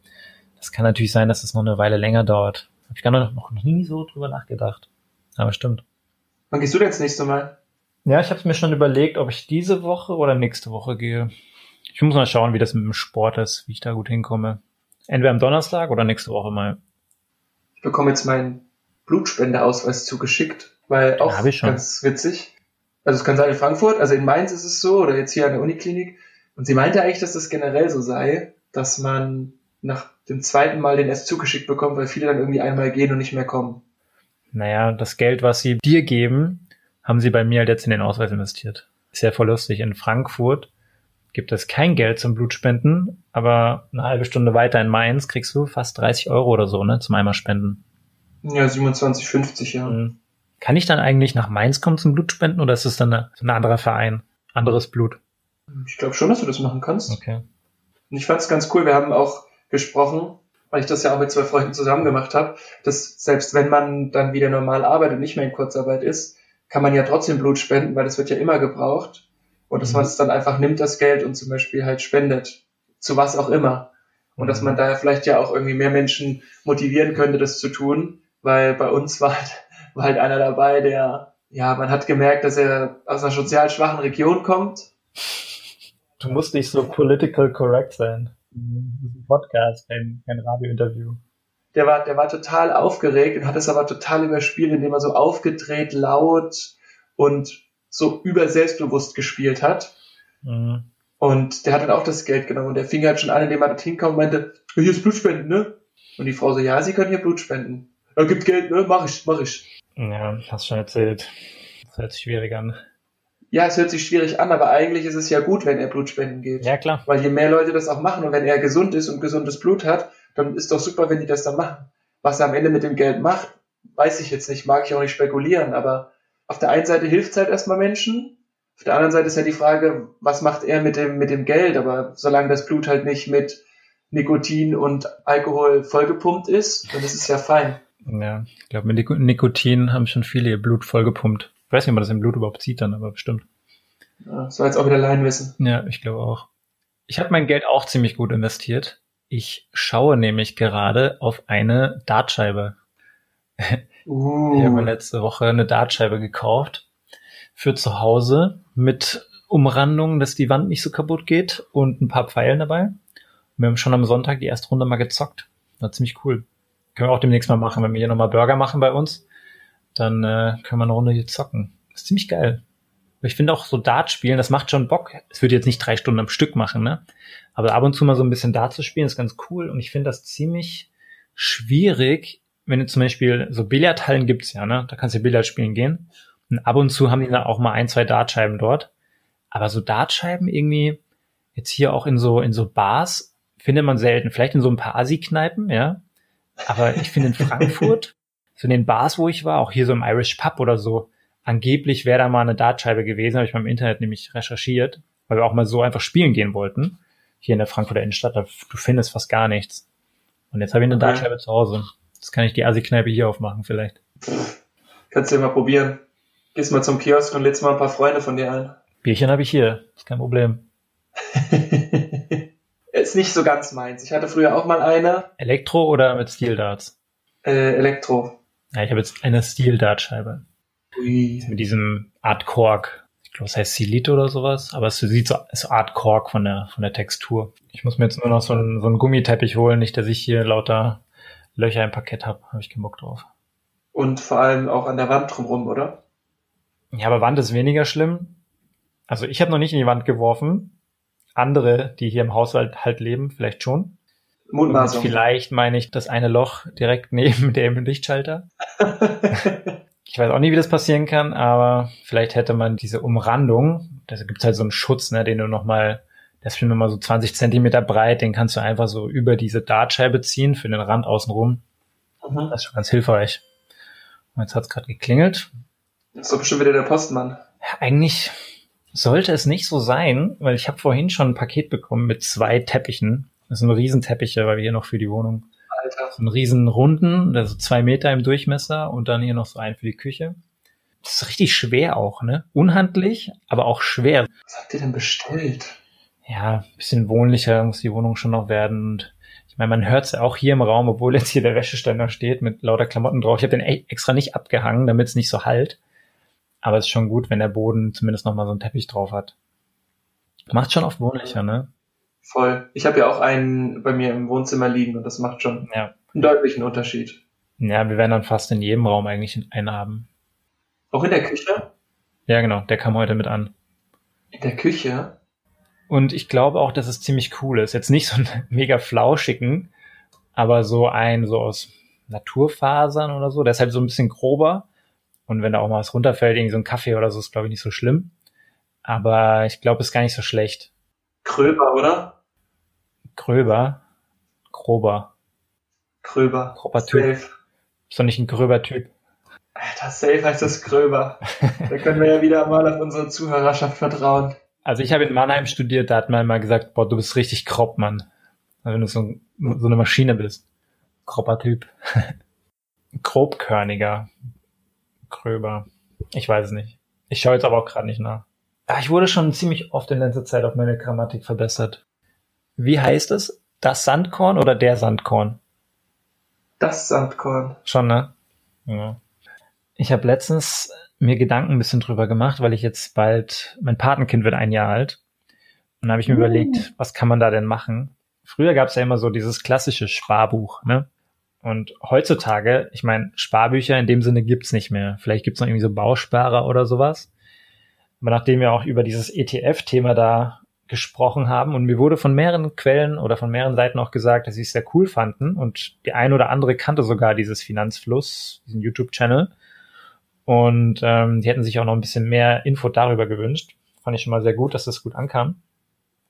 Das kann natürlich sein, dass es noch eine Weile länger dauert. Habe ich gar noch, noch nie so drüber nachgedacht. Aber stimmt. Wann gehst du denn das nächste Mal? Ja, ich habe mir schon überlegt, ob ich diese Woche oder nächste Woche gehe. Ich muss mal schauen, wie das mit dem Sport ist, wie ich da gut hinkomme. Entweder am Donnerstag oder nächste Woche mal. Ich bekomme jetzt meinen Blutspendeausweis zugeschickt, weil auch ganz witzig. Also es kann sein in Frankfurt, also in Mainz ist es so, oder jetzt hier an der Uniklinik. Und sie meinte eigentlich, dass das generell so sei, dass man nach dem zweiten Mal den erst zugeschickt bekommt, weil viele dann irgendwie einmal gehen und nicht mehr kommen. Naja, das Geld, was sie dir geben, haben sie bei mir halt jetzt in den Ausweis investiert. Ist ja voll lustig. In Frankfurt gibt es kein Geld zum Blutspenden, aber eine halbe Stunde weiter in Mainz kriegst du fast 30 Euro oder so, ne, zum einmal spenden. Ja, 27,50, ja. Mhm. Kann ich dann eigentlich nach Mainz kommen zum Blutspenden oder ist es dann eine, ein anderer Verein? Anderes Blut? Ich glaube schon, dass du das machen kannst. Okay. Und ich fand es ganz cool. Wir haben auch gesprochen, weil ich das ja auch mit zwei Freunden zusammen gemacht habe, dass selbst wenn man dann wieder normal arbeitet und nicht mehr in Kurzarbeit ist, kann man ja trotzdem Blut spenden, weil das wird ja immer gebraucht. Und dass mhm. man es dann einfach nimmt, das Geld, und zum Beispiel halt spendet. Zu was auch immer. Und mhm. dass man da vielleicht ja auch irgendwie mehr Menschen motivieren könnte, das zu tun, weil bei uns war halt, war halt einer dabei, der, ja, man hat gemerkt, dass er aus einer sozial schwachen Region kommt. Du musst nicht so political correct sein. Podcast, kein, kein Radiointerview. Der war, der war total aufgeregt und hat es aber total überspielt, indem er so aufgedreht, laut und so überselbstbewusst gespielt hat. Mhm. Und der hat dann auch das Geld genommen und der fing halt schon an, indem er dorthin kam und meinte, hier ist Blutspenden, ne? Und die Frau so, ja, sie können hier Blut spenden. Er gibt Geld, ne? Mach ich, mach ich. Ja, hast schon erzählt. Das hört sich schwierig an ja, es hört sich schwierig an, aber eigentlich ist es ja gut, wenn er Blutspenden geht. Ja, klar. Weil je mehr Leute das auch machen und wenn er gesund ist und gesundes Blut hat, dann ist doch super, wenn die das dann machen. Was er am Ende mit dem Geld macht, weiß ich jetzt nicht, mag ich auch nicht spekulieren, aber auf der einen Seite hilft es halt erstmal Menschen, Auf der anderen Seite ist ja die Frage, was macht er mit dem, mit dem Geld? Aber solange das Blut halt nicht mit Nikotin und Alkohol vollgepumpt ist, dann ist es ja fein. Ja, ich glaube, mit Nikotin haben schon viele ihr Blut vollgepumpt. Ich weiß nicht, ob man das im Blut überhaupt sieht dann, aber bestimmt. Ja, war jetzt auch wieder Laienwissen. Ja, ich glaube auch. Ich habe mein Geld auch ziemlich gut investiert. Ich schaue nämlich gerade auf eine Dartscheibe. Uh. Ich habe mir letzte Woche eine Dartscheibe gekauft für zu Hause mit Umrandung, dass die Wand nicht so kaputt geht und ein paar Pfeilen dabei. Wir haben schon am Sonntag die erste Runde mal gezockt. War ziemlich cool. Können wir auch demnächst mal machen, wenn wir hier nochmal Burger machen bei uns, dann äh, können wir eine Runde hier zocken. Das ist ziemlich geil. Ich finde auch so Dart spielen, das macht schon Bock. Es würde jetzt nicht drei Stunden am Stück machen, ne? Aber ab und zu mal so ein bisschen Dart zu spielen, ist ganz cool. Und ich finde das ziemlich schwierig, wenn du zum Beispiel so Billardhallen gibt's ja, ne? Da kannst du Billard spielen gehen. Und ab und zu haben die dann auch mal ein, zwei Dartscheiben dort. Aber so Dartscheiben irgendwie, jetzt hier auch in so, in so Bars, findet man selten. Vielleicht in so ein paar Asi-Kneipen, ja. Aber ich finde in Frankfurt, so in den Bars, wo ich war, auch hier so im Irish Pub oder so, angeblich wäre da mal eine Dartscheibe gewesen, habe ich beim Internet nämlich recherchiert, weil wir auch mal so einfach spielen gehen wollten. Hier in der Frankfurter Innenstadt, da, du findest fast gar nichts. Und jetzt habe ich eine okay. Dartscheibe zu Hause. Das kann ich die Asi-Kneipe hier aufmachen vielleicht. Kannst du ja mal probieren. Gehst mal zum Kiosk und lädst mal ein paar Freunde von dir ein. Bierchen habe ich hier, ist kein Problem. ist nicht so ganz meins. Ich hatte früher auch mal eine. Elektro oder mit Steel Darts? Äh, Elektro. Ja, ich habe jetzt eine Steel Dartscheibe. Ui. Mit diesem Art Kork. Ich glaube, es heißt Silit oder sowas, aber es sieht so, so Art Kork von der, von der Textur. Ich muss mir jetzt nur noch so einen, so einen Gummiteppich holen, nicht, dass ich hier lauter Löcher im Parkett habe. Habe ich keinen Bock drauf. Und vor allem auch an der Wand drumherum, oder? Ja, aber Wand ist weniger schlimm. Also ich habe noch nicht in die Wand geworfen. Andere, die hier im Haushalt halt leben, vielleicht schon. Mundmaßung. Vielleicht meine ich das eine Loch direkt neben dem Lichtschalter. ich weiß auch nie, wie das passieren kann, aber vielleicht hätte man diese Umrandung, da gibt es halt so einen Schutz, ne, den du nochmal, das ist nochmal so 20 Zentimeter breit, den kannst du einfach so über diese Dartscheibe ziehen für den Rand außenrum. Mhm. Das ist schon ganz hilfreich. Und jetzt hat es gerade geklingelt. Das ist doch bestimmt wieder der Postmann. Eigentlich sollte es nicht so sein, weil ich habe vorhin schon ein Paket bekommen mit zwei Teppichen. Das sind Riesenteppiche, weil wir hier noch für die Wohnung Alter. so einen riesen runden, also zwei Meter im Durchmesser und dann hier noch so einen für die Küche. Das ist richtig schwer auch, ne? Unhandlich, aber auch schwer. Was habt ihr denn bestellt? Ja, bisschen wohnlicher muss die Wohnung schon noch werden und ich meine, man hört es ja auch hier im Raum, obwohl jetzt hier der Wäscheständer steht mit lauter Klamotten drauf. Ich habe den extra nicht abgehangen, damit es nicht so halt. Aber es ist schon gut, wenn der Boden zumindest noch mal so einen Teppich drauf hat. Macht schon oft wohnlicher, ne? Voll. Ich habe ja auch einen bei mir im Wohnzimmer liegen und das macht schon ja. einen deutlichen Unterschied. Ja, wir werden dann fast in jedem Raum eigentlich einen haben. Auch in der Küche? Ja, genau. Der kam heute mit an. In der Küche? Und ich glaube auch, dass es ziemlich cool ist. Jetzt nicht so ein mega flauschigen, aber so ein so aus Naturfasern oder so. Der ist halt so ein bisschen grober. Und wenn da auch mal was runterfällt, irgendwie so ein Kaffee oder so, ist glaube ich nicht so schlimm. Aber ich glaube, ist gar nicht so schlecht. Gröber, oder? Gröber? Grober. Gröber. Grober Typ. Safe. Ist doch nicht ein gröber Typ. Alter, safe heißt das Gröber. da können wir ja wieder mal auf unsere Zuhörerschaft vertrauen. Also ich habe in Mannheim studiert, da hat man immer gesagt, boah, du bist richtig grob, Mann. Also wenn du so, so eine Maschine bist. Grober Typ. Grobkörniger. Gröber. Ich weiß es nicht. Ich schaue jetzt aber auch gerade nicht nach. Ja, ich wurde schon ziemlich oft in letzter Zeit auf meine Grammatik verbessert. Wie heißt es? Das Sandkorn oder der Sandkorn? Das Sandkorn. Schon, ne? Ja. Ich habe letztens mir Gedanken ein bisschen drüber gemacht, weil ich jetzt bald, mein Patenkind wird ein Jahr alt. Und da habe ich mir uh. überlegt, was kann man da denn machen? Früher gab es ja immer so dieses klassische Sparbuch, ne? Und heutzutage, ich meine, Sparbücher in dem Sinne gibt's nicht mehr. Vielleicht gibt's noch irgendwie so Bausparer oder sowas. Aber nachdem wir auch über dieses ETF-Thema da gesprochen haben und mir wurde von mehreren Quellen oder von mehreren Seiten auch gesagt, dass sie es sehr cool fanden und die ein oder andere kannte sogar dieses Finanzfluss, diesen YouTube-Channel und ähm, die hätten sich auch noch ein bisschen mehr Info darüber gewünscht. Fand ich schon mal sehr gut, dass das gut ankam.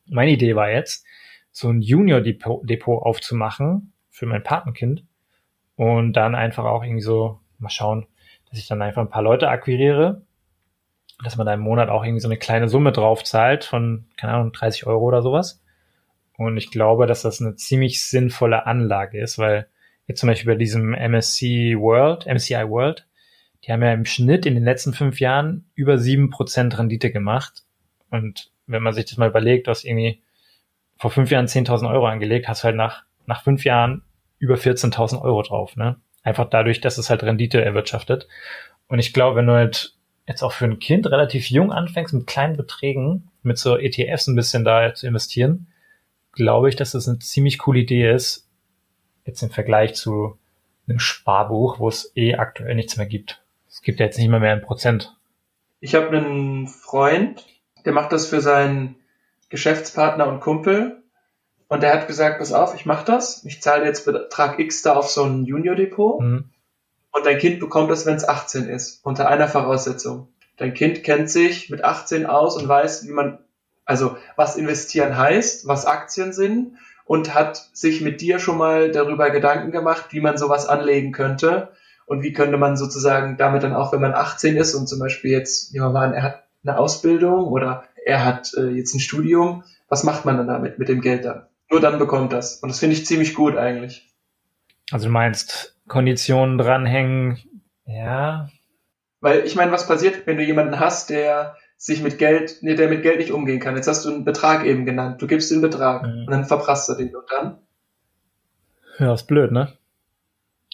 Meine Idee war jetzt, so ein Junior-Depot aufzumachen für mein Patenkind und dann einfach auch irgendwie so mal schauen, dass ich dann einfach ein paar Leute akquiriere dass man da im Monat auch irgendwie so eine kleine Summe drauf zahlt von, keine Ahnung, 30 Euro oder sowas. Und ich glaube, dass das eine ziemlich sinnvolle Anlage ist, weil jetzt zum Beispiel bei diesem MSC World, MCI World, die haben ja im Schnitt in den letzten fünf Jahren über sieben Prozent Rendite gemacht. Und wenn man sich das mal überlegt, du hast irgendwie vor fünf Jahren 10.000 Euro angelegt, hast halt nach, nach fünf Jahren über 14.000 Euro drauf, ne? Einfach dadurch, dass es halt Rendite erwirtschaftet. Und ich glaube, wenn du halt jetzt auch für ein Kind relativ jung anfängst, mit kleinen Beträgen, mit so ETFs ein bisschen da zu investieren, glaube ich, dass das eine ziemlich coole Idee ist, jetzt im Vergleich zu einem Sparbuch, wo es eh aktuell nichts mehr gibt. Es gibt ja jetzt nicht mehr mehr ein Prozent. Ich habe einen Freund, der macht das für seinen Geschäftspartner und Kumpel. Und der hat gesagt, pass auf, ich mache das. Ich zahle jetzt Betrag X da auf so ein Junior-Depot. Mhm. Und dein Kind bekommt das, wenn es 18 ist, unter einer Voraussetzung. Dein Kind kennt sich mit 18 aus und weiß, wie man, also was investieren heißt, was Aktien sind und hat sich mit dir schon mal darüber Gedanken gemacht, wie man sowas anlegen könnte und wie könnte man sozusagen damit dann auch, wenn man 18 ist und zum Beispiel jetzt, nehmen wir mal an, er hat eine Ausbildung oder er hat äh, jetzt ein Studium, was macht man dann damit, mit dem Geld dann? Nur dann bekommt das. Und das finde ich ziemlich gut eigentlich. Also du meinst, Konditionen dranhängen, ja. Weil ich meine, was passiert, wenn du jemanden hast, der sich mit Geld, nee, der mit Geld nicht umgehen kann. Jetzt hast du einen Betrag eben genannt. Du gibst den Betrag mhm. und dann verprasst du den und dann. Ja, ist blöd, ne?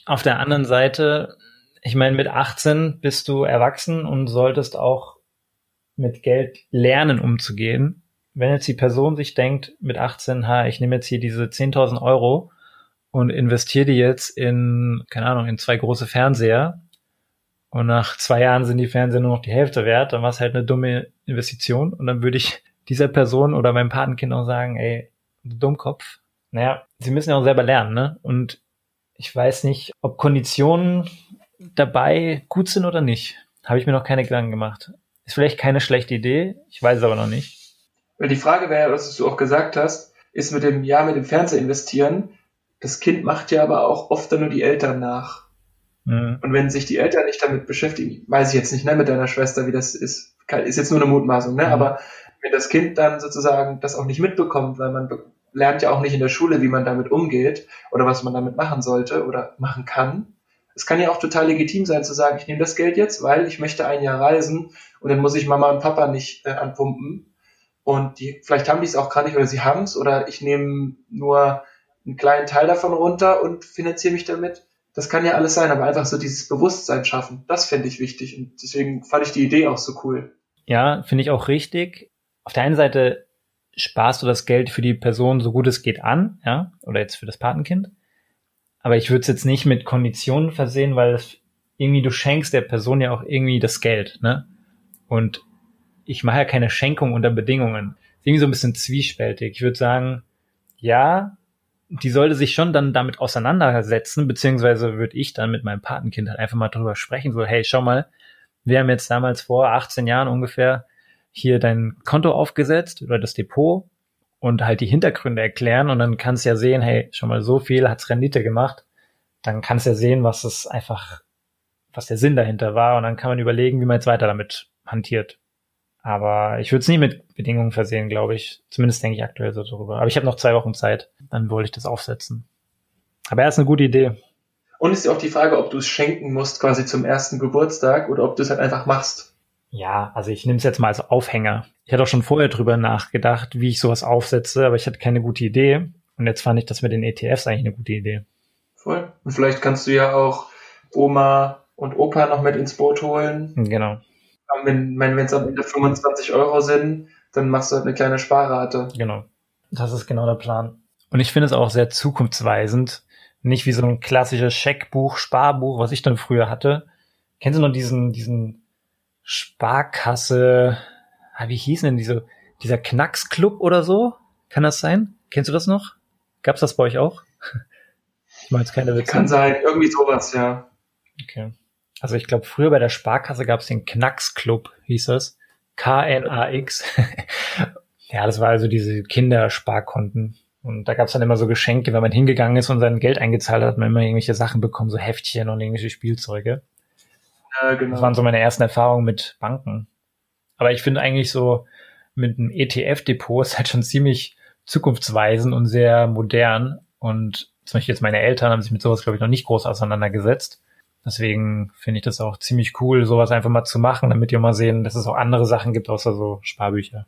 Auf der anderen Seite, ich meine, mit 18 bist du erwachsen und solltest auch mit Geld lernen umzugehen. Wenn jetzt die Person sich denkt, mit 18, ha, ich nehme jetzt hier diese 10.000 Euro und investiere die jetzt in, keine Ahnung, in zwei große Fernseher und nach zwei Jahren sind die Fernseher nur noch die Hälfte wert, dann war es halt eine dumme Investition und dann würde ich dieser Person oder meinem Patenkind auch sagen, ey, du Dummkopf. Naja, sie müssen ja auch selber lernen, ne? Und ich weiß nicht, ob Konditionen dabei gut sind oder nicht. Habe ich mir noch keine Gedanken gemacht. Ist vielleicht keine schlechte Idee, ich weiß es aber noch nicht. Weil die Frage wäre, was du auch gesagt hast, ist mit dem Ja, mit dem Fernseher investieren. Das Kind macht ja aber auch oft dann nur die Eltern nach. Mhm. Und wenn sich die Eltern nicht damit beschäftigen, weiß ich jetzt nicht, ne, mit deiner Schwester, wie das ist, ist jetzt nur eine Mutmaßung, ne, mhm. aber wenn das Kind dann sozusagen das auch nicht mitbekommt, weil man lernt ja auch nicht in der Schule, wie man damit umgeht oder was man damit machen sollte oder machen kann, es kann ja auch total legitim sein zu sagen, ich nehme das Geld jetzt, weil ich möchte ein Jahr reisen und dann muss ich Mama und Papa nicht äh, anpumpen. Und die, vielleicht haben die es auch gar nicht oder sie haben es oder ich nehme nur einen kleinen Teil davon runter und finanziere mich damit. Das kann ja alles sein, aber einfach so dieses Bewusstsein schaffen, das fände ich wichtig. Und deswegen fand ich die Idee auch so cool. Ja, finde ich auch richtig. Auf der einen Seite sparst du das Geld für die Person so gut es geht an, ja, oder jetzt für das Patenkind. Aber ich würde es jetzt nicht mit Konditionen versehen, weil das irgendwie du schenkst der Person ja auch irgendwie das Geld, ne? Und ich mache ja keine Schenkung unter Bedingungen. Irgendwie so ein bisschen zwiespältig. Ich würde sagen, ja, die sollte sich schon dann damit auseinandersetzen, beziehungsweise würde ich dann mit meinem Patenkind halt einfach mal drüber sprechen, so, hey, schau mal, wir haben jetzt damals vor 18 Jahren ungefähr hier dein Konto aufgesetzt oder das Depot und halt die Hintergründe erklären und dann kannst du ja sehen, hey, schon mal so viel hat's Rendite gemacht. Dann kannst du ja sehen, was es einfach, was der Sinn dahinter war und dann kann man überlegen, wie man jetzt weiter damit hantiert. Aber ich würde es nie mit Bedingungen versehen, glaube ich. Zumindest denke ich aktuell so darüber. Aber ich habe noch zwei Wochen Zeit, dann wollte ich das aufsetzen. Aber er ist eine gute Idee. Und ist ja auch die Frage, ob du es schenken musst quasi zum ersten Geburtstag oder ob du es halt einfach machst. Ja, also ich nehme es jetzt mal als Aufhänger. Ich hatte auch schon vorher drüber nachgedacht, wie ich sowas aufsetze, aber ich hatte keine gute Idee. Und jetzt fand ich das mit den ETFs eigentlich eine gute Idee. Voll. Und vielleicht kannst du ja auch Oma und Opa noch mit ins Boot holen. Genau. Wenn es am Ende 25 Euro sind, dann machst du halt eine kleine Sparrate. Genau. Das ist genau der Plan. Und ich finde es auch sehr zukunftsweisend. Nicht wie so ein klassisches Scheckbuch, Sparbuch, was ich dann früher hatte. Kennst du noch diesen, diesen Sparkasse, ah, wie hieß denn diese, dieser Knacksclub oder so? Kann das sein? Kennst du das noch? Gab's das bei euch auch? Ich meine jetzt keine Witze. Kann sein, irgendwie sowas, ja. Okay. Also ich glaube, früher bei der Sparkasse gab's den Knacksclub, hieß das. K-N-A-X. ja, das war also diese Kindersparkonten. Und da gab's dann immer so Geschenke, wenn man hingegangen ist und sein Geld eingezahlt hat, hat man immer irgendwelche Sachen bekommen, so Heftchen und irgendwelche Spielzeuge. Ja, genau. Das waren so meine ersten Erfahrungen mit Banken. Aber ich finde eigentlich so mit einem ETF-Depot ist halt schon ziemlich zukunftsweisend und sehr modern. Und zum Beispiel jetzt meine Eltern haben sich mit sowas, glaube ich, noch nicht groß auseinandergesetzt. Deswegen finde ich das auch ziemlich cool, sowas einfach mal zu machen, damit ihr mal sehen, dass es auch andere Sachen gibt, außer so Sparbücher.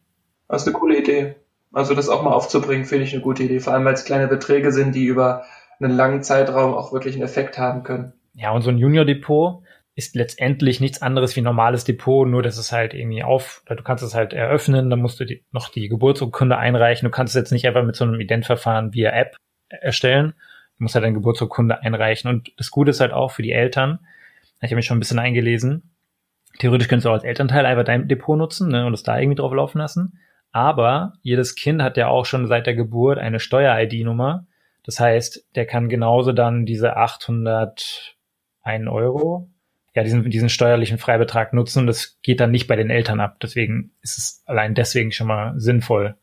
Das ist eine coole Idee. Also das auch mal aufzubringen, finde ich eine gute Idee. Vor allem, weil es kleine Beträge sind, die über einen langen Zeitraum auch wirklich einen Effekt haben können. Ja, und so ein Junior-Depot ist letztendlich nichts anderes wie ein normales Depot, nur dass es halt irgendwie auf, du kannst es halt eröffnen, dann musst du die, noch die Geburtsurkunde einreichen. Du kannst es jetzt nicht einfach mit so einem Identverfahren via App erstellen. Du musst halt deine Geburtsurkunde einreichen. Und das Gute ist halt auch für die Eltern, ich habe mich schon ein bisschen eingelesen, theoretisch könntest du auch als Elternteil einfach dein Depot nutzen ne, und es da irgendwie drauf laufen lassen. Aber jedes Kind hat ja auch schon seit der Geburt eine Steuer-ID-Nummer. Das heißt, der kann genauso dann diese 801 Euro, ja, diesen, diesen steuerlichen Freibetrag nutzen und das geht dann nicht bei den Eltern ab. Deswegen ist es allein deswegen schon mal sinnvoll.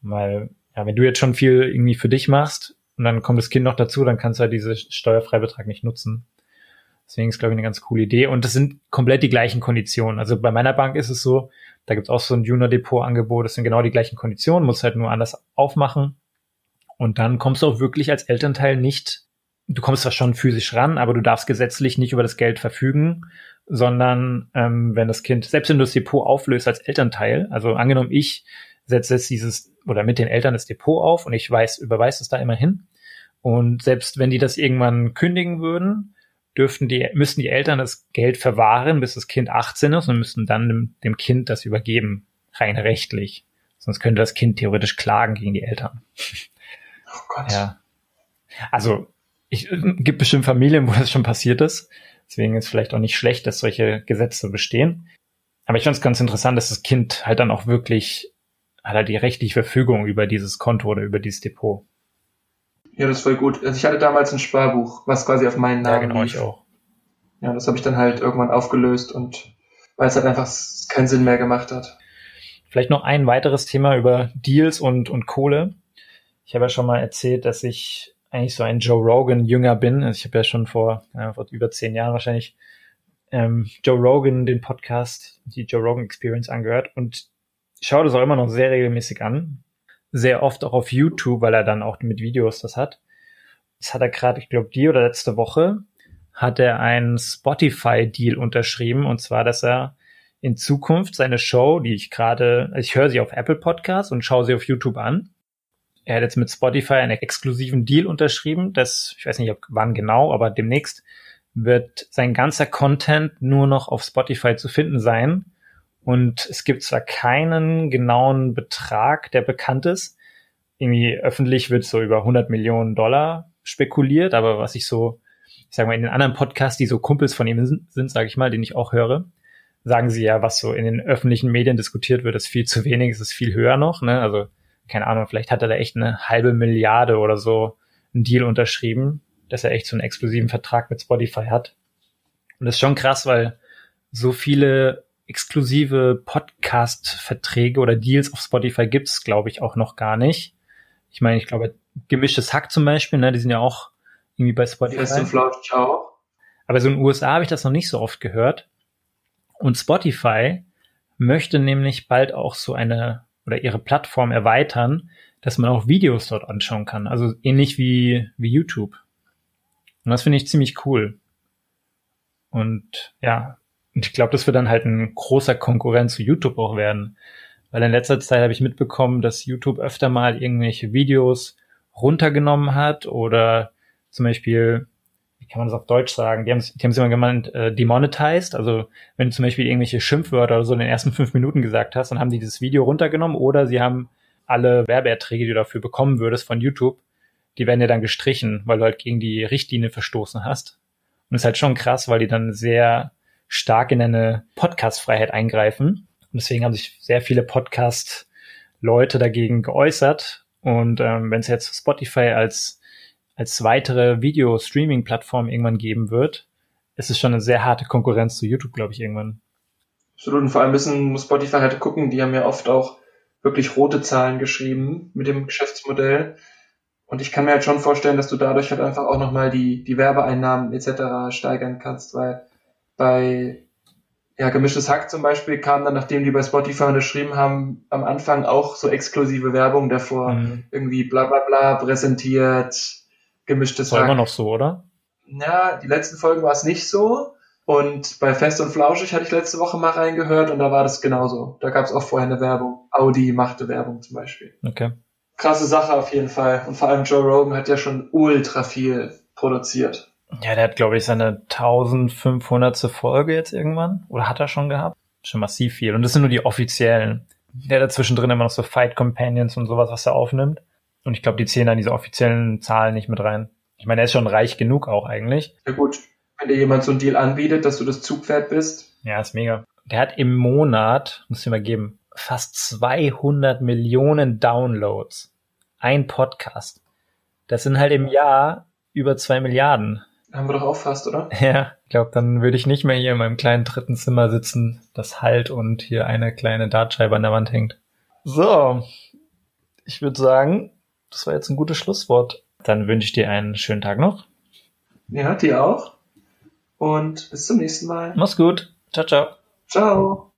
Weil, ja, wenn du jetzt schon viel irgendwie für dich machst und dann kommt das Kind noch dazu, dann kannst du halt diese Steuerfreibetrag nicht nutzen. Deswegen ist, glaube ich, eine ganz coole Idee. Und das sind komplett die gleichen Konditionen. Also bei meiner Bank ist es so, da gibt's auch so ein Junior-Depot-Angebot, das sind genau die gleichen Konditionen, musst halt nur anders aufmachen. Und dann kommst du auch wirklich als Elternteil nicht, du kommst zwar schon physisch ran, aber du darfst gesetzlich nicht über das Geld verfügen, sondern ähm, wenn das Kind, selbst wenn du das Depot auflöst als Elternteil, also angenommen, ich setze jetzt dieses oder mit den Eltern das Depot auf und ich weiß, überweise es da immer hin. Und selbst wenn die das irgendwann kündigen würden, dürften die, müssten die Eltern das Geld verwahren, bis das Kind 18 ist und müssten dann dem, dem Kind das übergeben, rein rechtlich. Sonst könnte das Kind theoretisch klagen gegen die Eltern. Oh Gott. Ja. Also, ich, gibt bestimmt Familien, wo das schon passiert ist. Deswegen ist vielleicht auch nicht schlecht, dass solche Gesetze bestehen. Aber ich fand es ganz interessant, dass das Kind halt dann auch wirklich hat halt die rechtliche Verfügung über dieses Konto oder über dieses Depot. Ja, das ist voll gut. Also ich hatte damals ein Sparbuch, was quasi auf meinen Namen Ja, genau, lief. ich auch. Ja, das habe ich dann halt irgendwann aufgelöst und weil es halt einfach keinen Sinn mehr gemacht hat. Vielleicht noch ein weiteres Thema über Deals und, und Kohle. Ich habe ja schon mal erzählt, dass ich eigentlich so ein Joe Rogan Jünger bin. Also ich habe ja schon vor, ja, vor über zehn Jahren wahrscheinlich ähm, Joe Rogan, den Podcast, die Joe Rogan Experience angehört und schaue das auch immer noch sehr regelmäßig an. Sehr oft auch auf YouTube, weil er dann auch mit Videos das hat. Das hat er gerade, ich glaube, die oder letzte Woche hat er einen Spotify-Deal unterschrieben und zwar, dass er in Zukunft seine Show, die ich gerade, also ich höre sie auf Apple Podcasts und schaue sie auf YouTube an. Er hat jetzt mit Spotify einen exklusiven Deal unterschrieben, das, ich weiß nicht, ob wann genau, aber demnächst wird sein ganzer Content nur noch auf Spotify zu finden sein. Und es gibt zwar keinen genauen Betrag, der bekannt ist. Irgendwie öffentlich wird so über 100 Millionen Dollar spekuliert, aber was ich so, ich sage mal, in den anderen Podcasts, die so Kumpels von ihm sind, sage ich mal, den ich auch höre, sagen sie ja, was so in den öffentlichen Medien diskutiert wird, ist viel zu wenig, es ist viel höher noch. Ne? Also keine Ahnung, vielleicht hat er da echt eine halbe Milliarde oder so einen Deal unterschrieben, dass er echt so einen exklusiven Vertrag mit Spotify hat. Und das ist schon krass, weil so viele exklusive Podcast-Verträge oder Deals auf Spotify gibt's, glaube ich, auch noch gar nicht. Ich meine, ich glaube, gemischtes Hack zum Beispiel, ne, die sind ja auch irgendwie bei Spotify. Fest und Flauschig auch. Aber so in den USA habe ich das noch nicht so oft gehört. Und Spotify möchte nämlich bald auch so eine oder ihre Plattform erweitern, dass man auch Videos dort anschauen kann. Also ähnlich wie, wie YouTube. Und das finde ich ziemlich cool. Und ja, und ich glaube, das wird dann halt ein großer Konkurrent zu YouTube auch werden. Weil in letzter Zeit habe ich mitbekommen, dass YouTube öfter mal irgendwelche Videos runtergenommen hat oder zum Beispiel, wie kann man das auf Deutsch sagen? Die haben es die haben's immer genannt, äh, demonetized. Also wenn du zum Beispiel irgendwelche Schimpfwörter oder so in den ersten fünf Minuten gesagt hast, dann haben die dieses Video runtergenommen oder sie haben alle Werbeerträge, die du dafür bekommen würdest von YouTube, die werden ja dann gestrichen, weil du halt gegen die Richtlinie verstoßen hast. Und das ist halt schon krass, weil die dann sehr stark in eine Podcast-Freiheit eingreifen. Und deswegen haben sich sehr viele Podcast-Leute dagegen geäußert. Und ähm, wenn es jetzt Spotify als, als weitere Video-Streaming-Plattform irgendwann geben wird, ist es schon eine sehr harte Konkurrenz zu YouTube, glaube ich, irgendwann. Absolut. Und vor allem müssen muss Spotify halt gucken, die haben ja oft auch wirklich rote Zahlen geschrieben mit dem Geschäftsmodell. Und ich kann mir halt schon vorstellen, dass du dadurch halt einfach auch nochmal die, die Werbeeinnahmen etc. steigern kannst, weil bei ja, gemischtes Hack zum Beispiel kam dann, nachdem die bei Spotify unterschrieben haben, am Anfang auch so exklusive Werbung davor. Mhm. Irgendwie bla bla bla präsentiert, gemischtes Das war Hack. immer noch so, oder? Ja, die letzten Folgen war es nicht so. Und bei Fest und Flauschig hatte ich letzte Woche mal reingehört und da war das genauso. Da gab es auch vorher eine Werbung. Audi machte Werbung zum Beispiel. Okay. Krasse Sache auf jeden Fall. Und vor allem Joe Rogan hat ja schon ultra viel produziert. Ja, der hat, glaube ich, seine 1500. Folge jetzt irgendwann. Oder hat er schon gehabt? Schon massiv viel. Und das sind nur die offiziellen. Der hat dazwischen drin immer noch so Fight Companions und sowas, was er aufnimmt. Und ich glaube, die zählen dann diese offiziellen Zahlen nicht mit rein. Ich meine, er ist schon reich genug auch eigentlich. Ja gut, wenn dir jemand so einen Deal anbietet, dass du das Zugpferd bist. Ja, ist mega. Der hat im Monat, muss ich mal geben, fast 200 Millionen Downloads. Ein Podcast. Das sind halt im Jahr über zwei Milliarden. Haben wir doch auch fast, oder? Ja, ich glaube, dann würde ich nicht mehr hier in meinem kleinen dritten Zimmer sitzen, das halt und hier eine kleine Dartscheibe an der Wand hängt. So, ich würde sagen, das war jetzt ein gutes Schlusswort. Dann wünsche ich dir einen schönen Tag noch. Ja, dir auch. Und bis zum nächsten Mal. Mach's gut. Ciao, ciao. Ciao.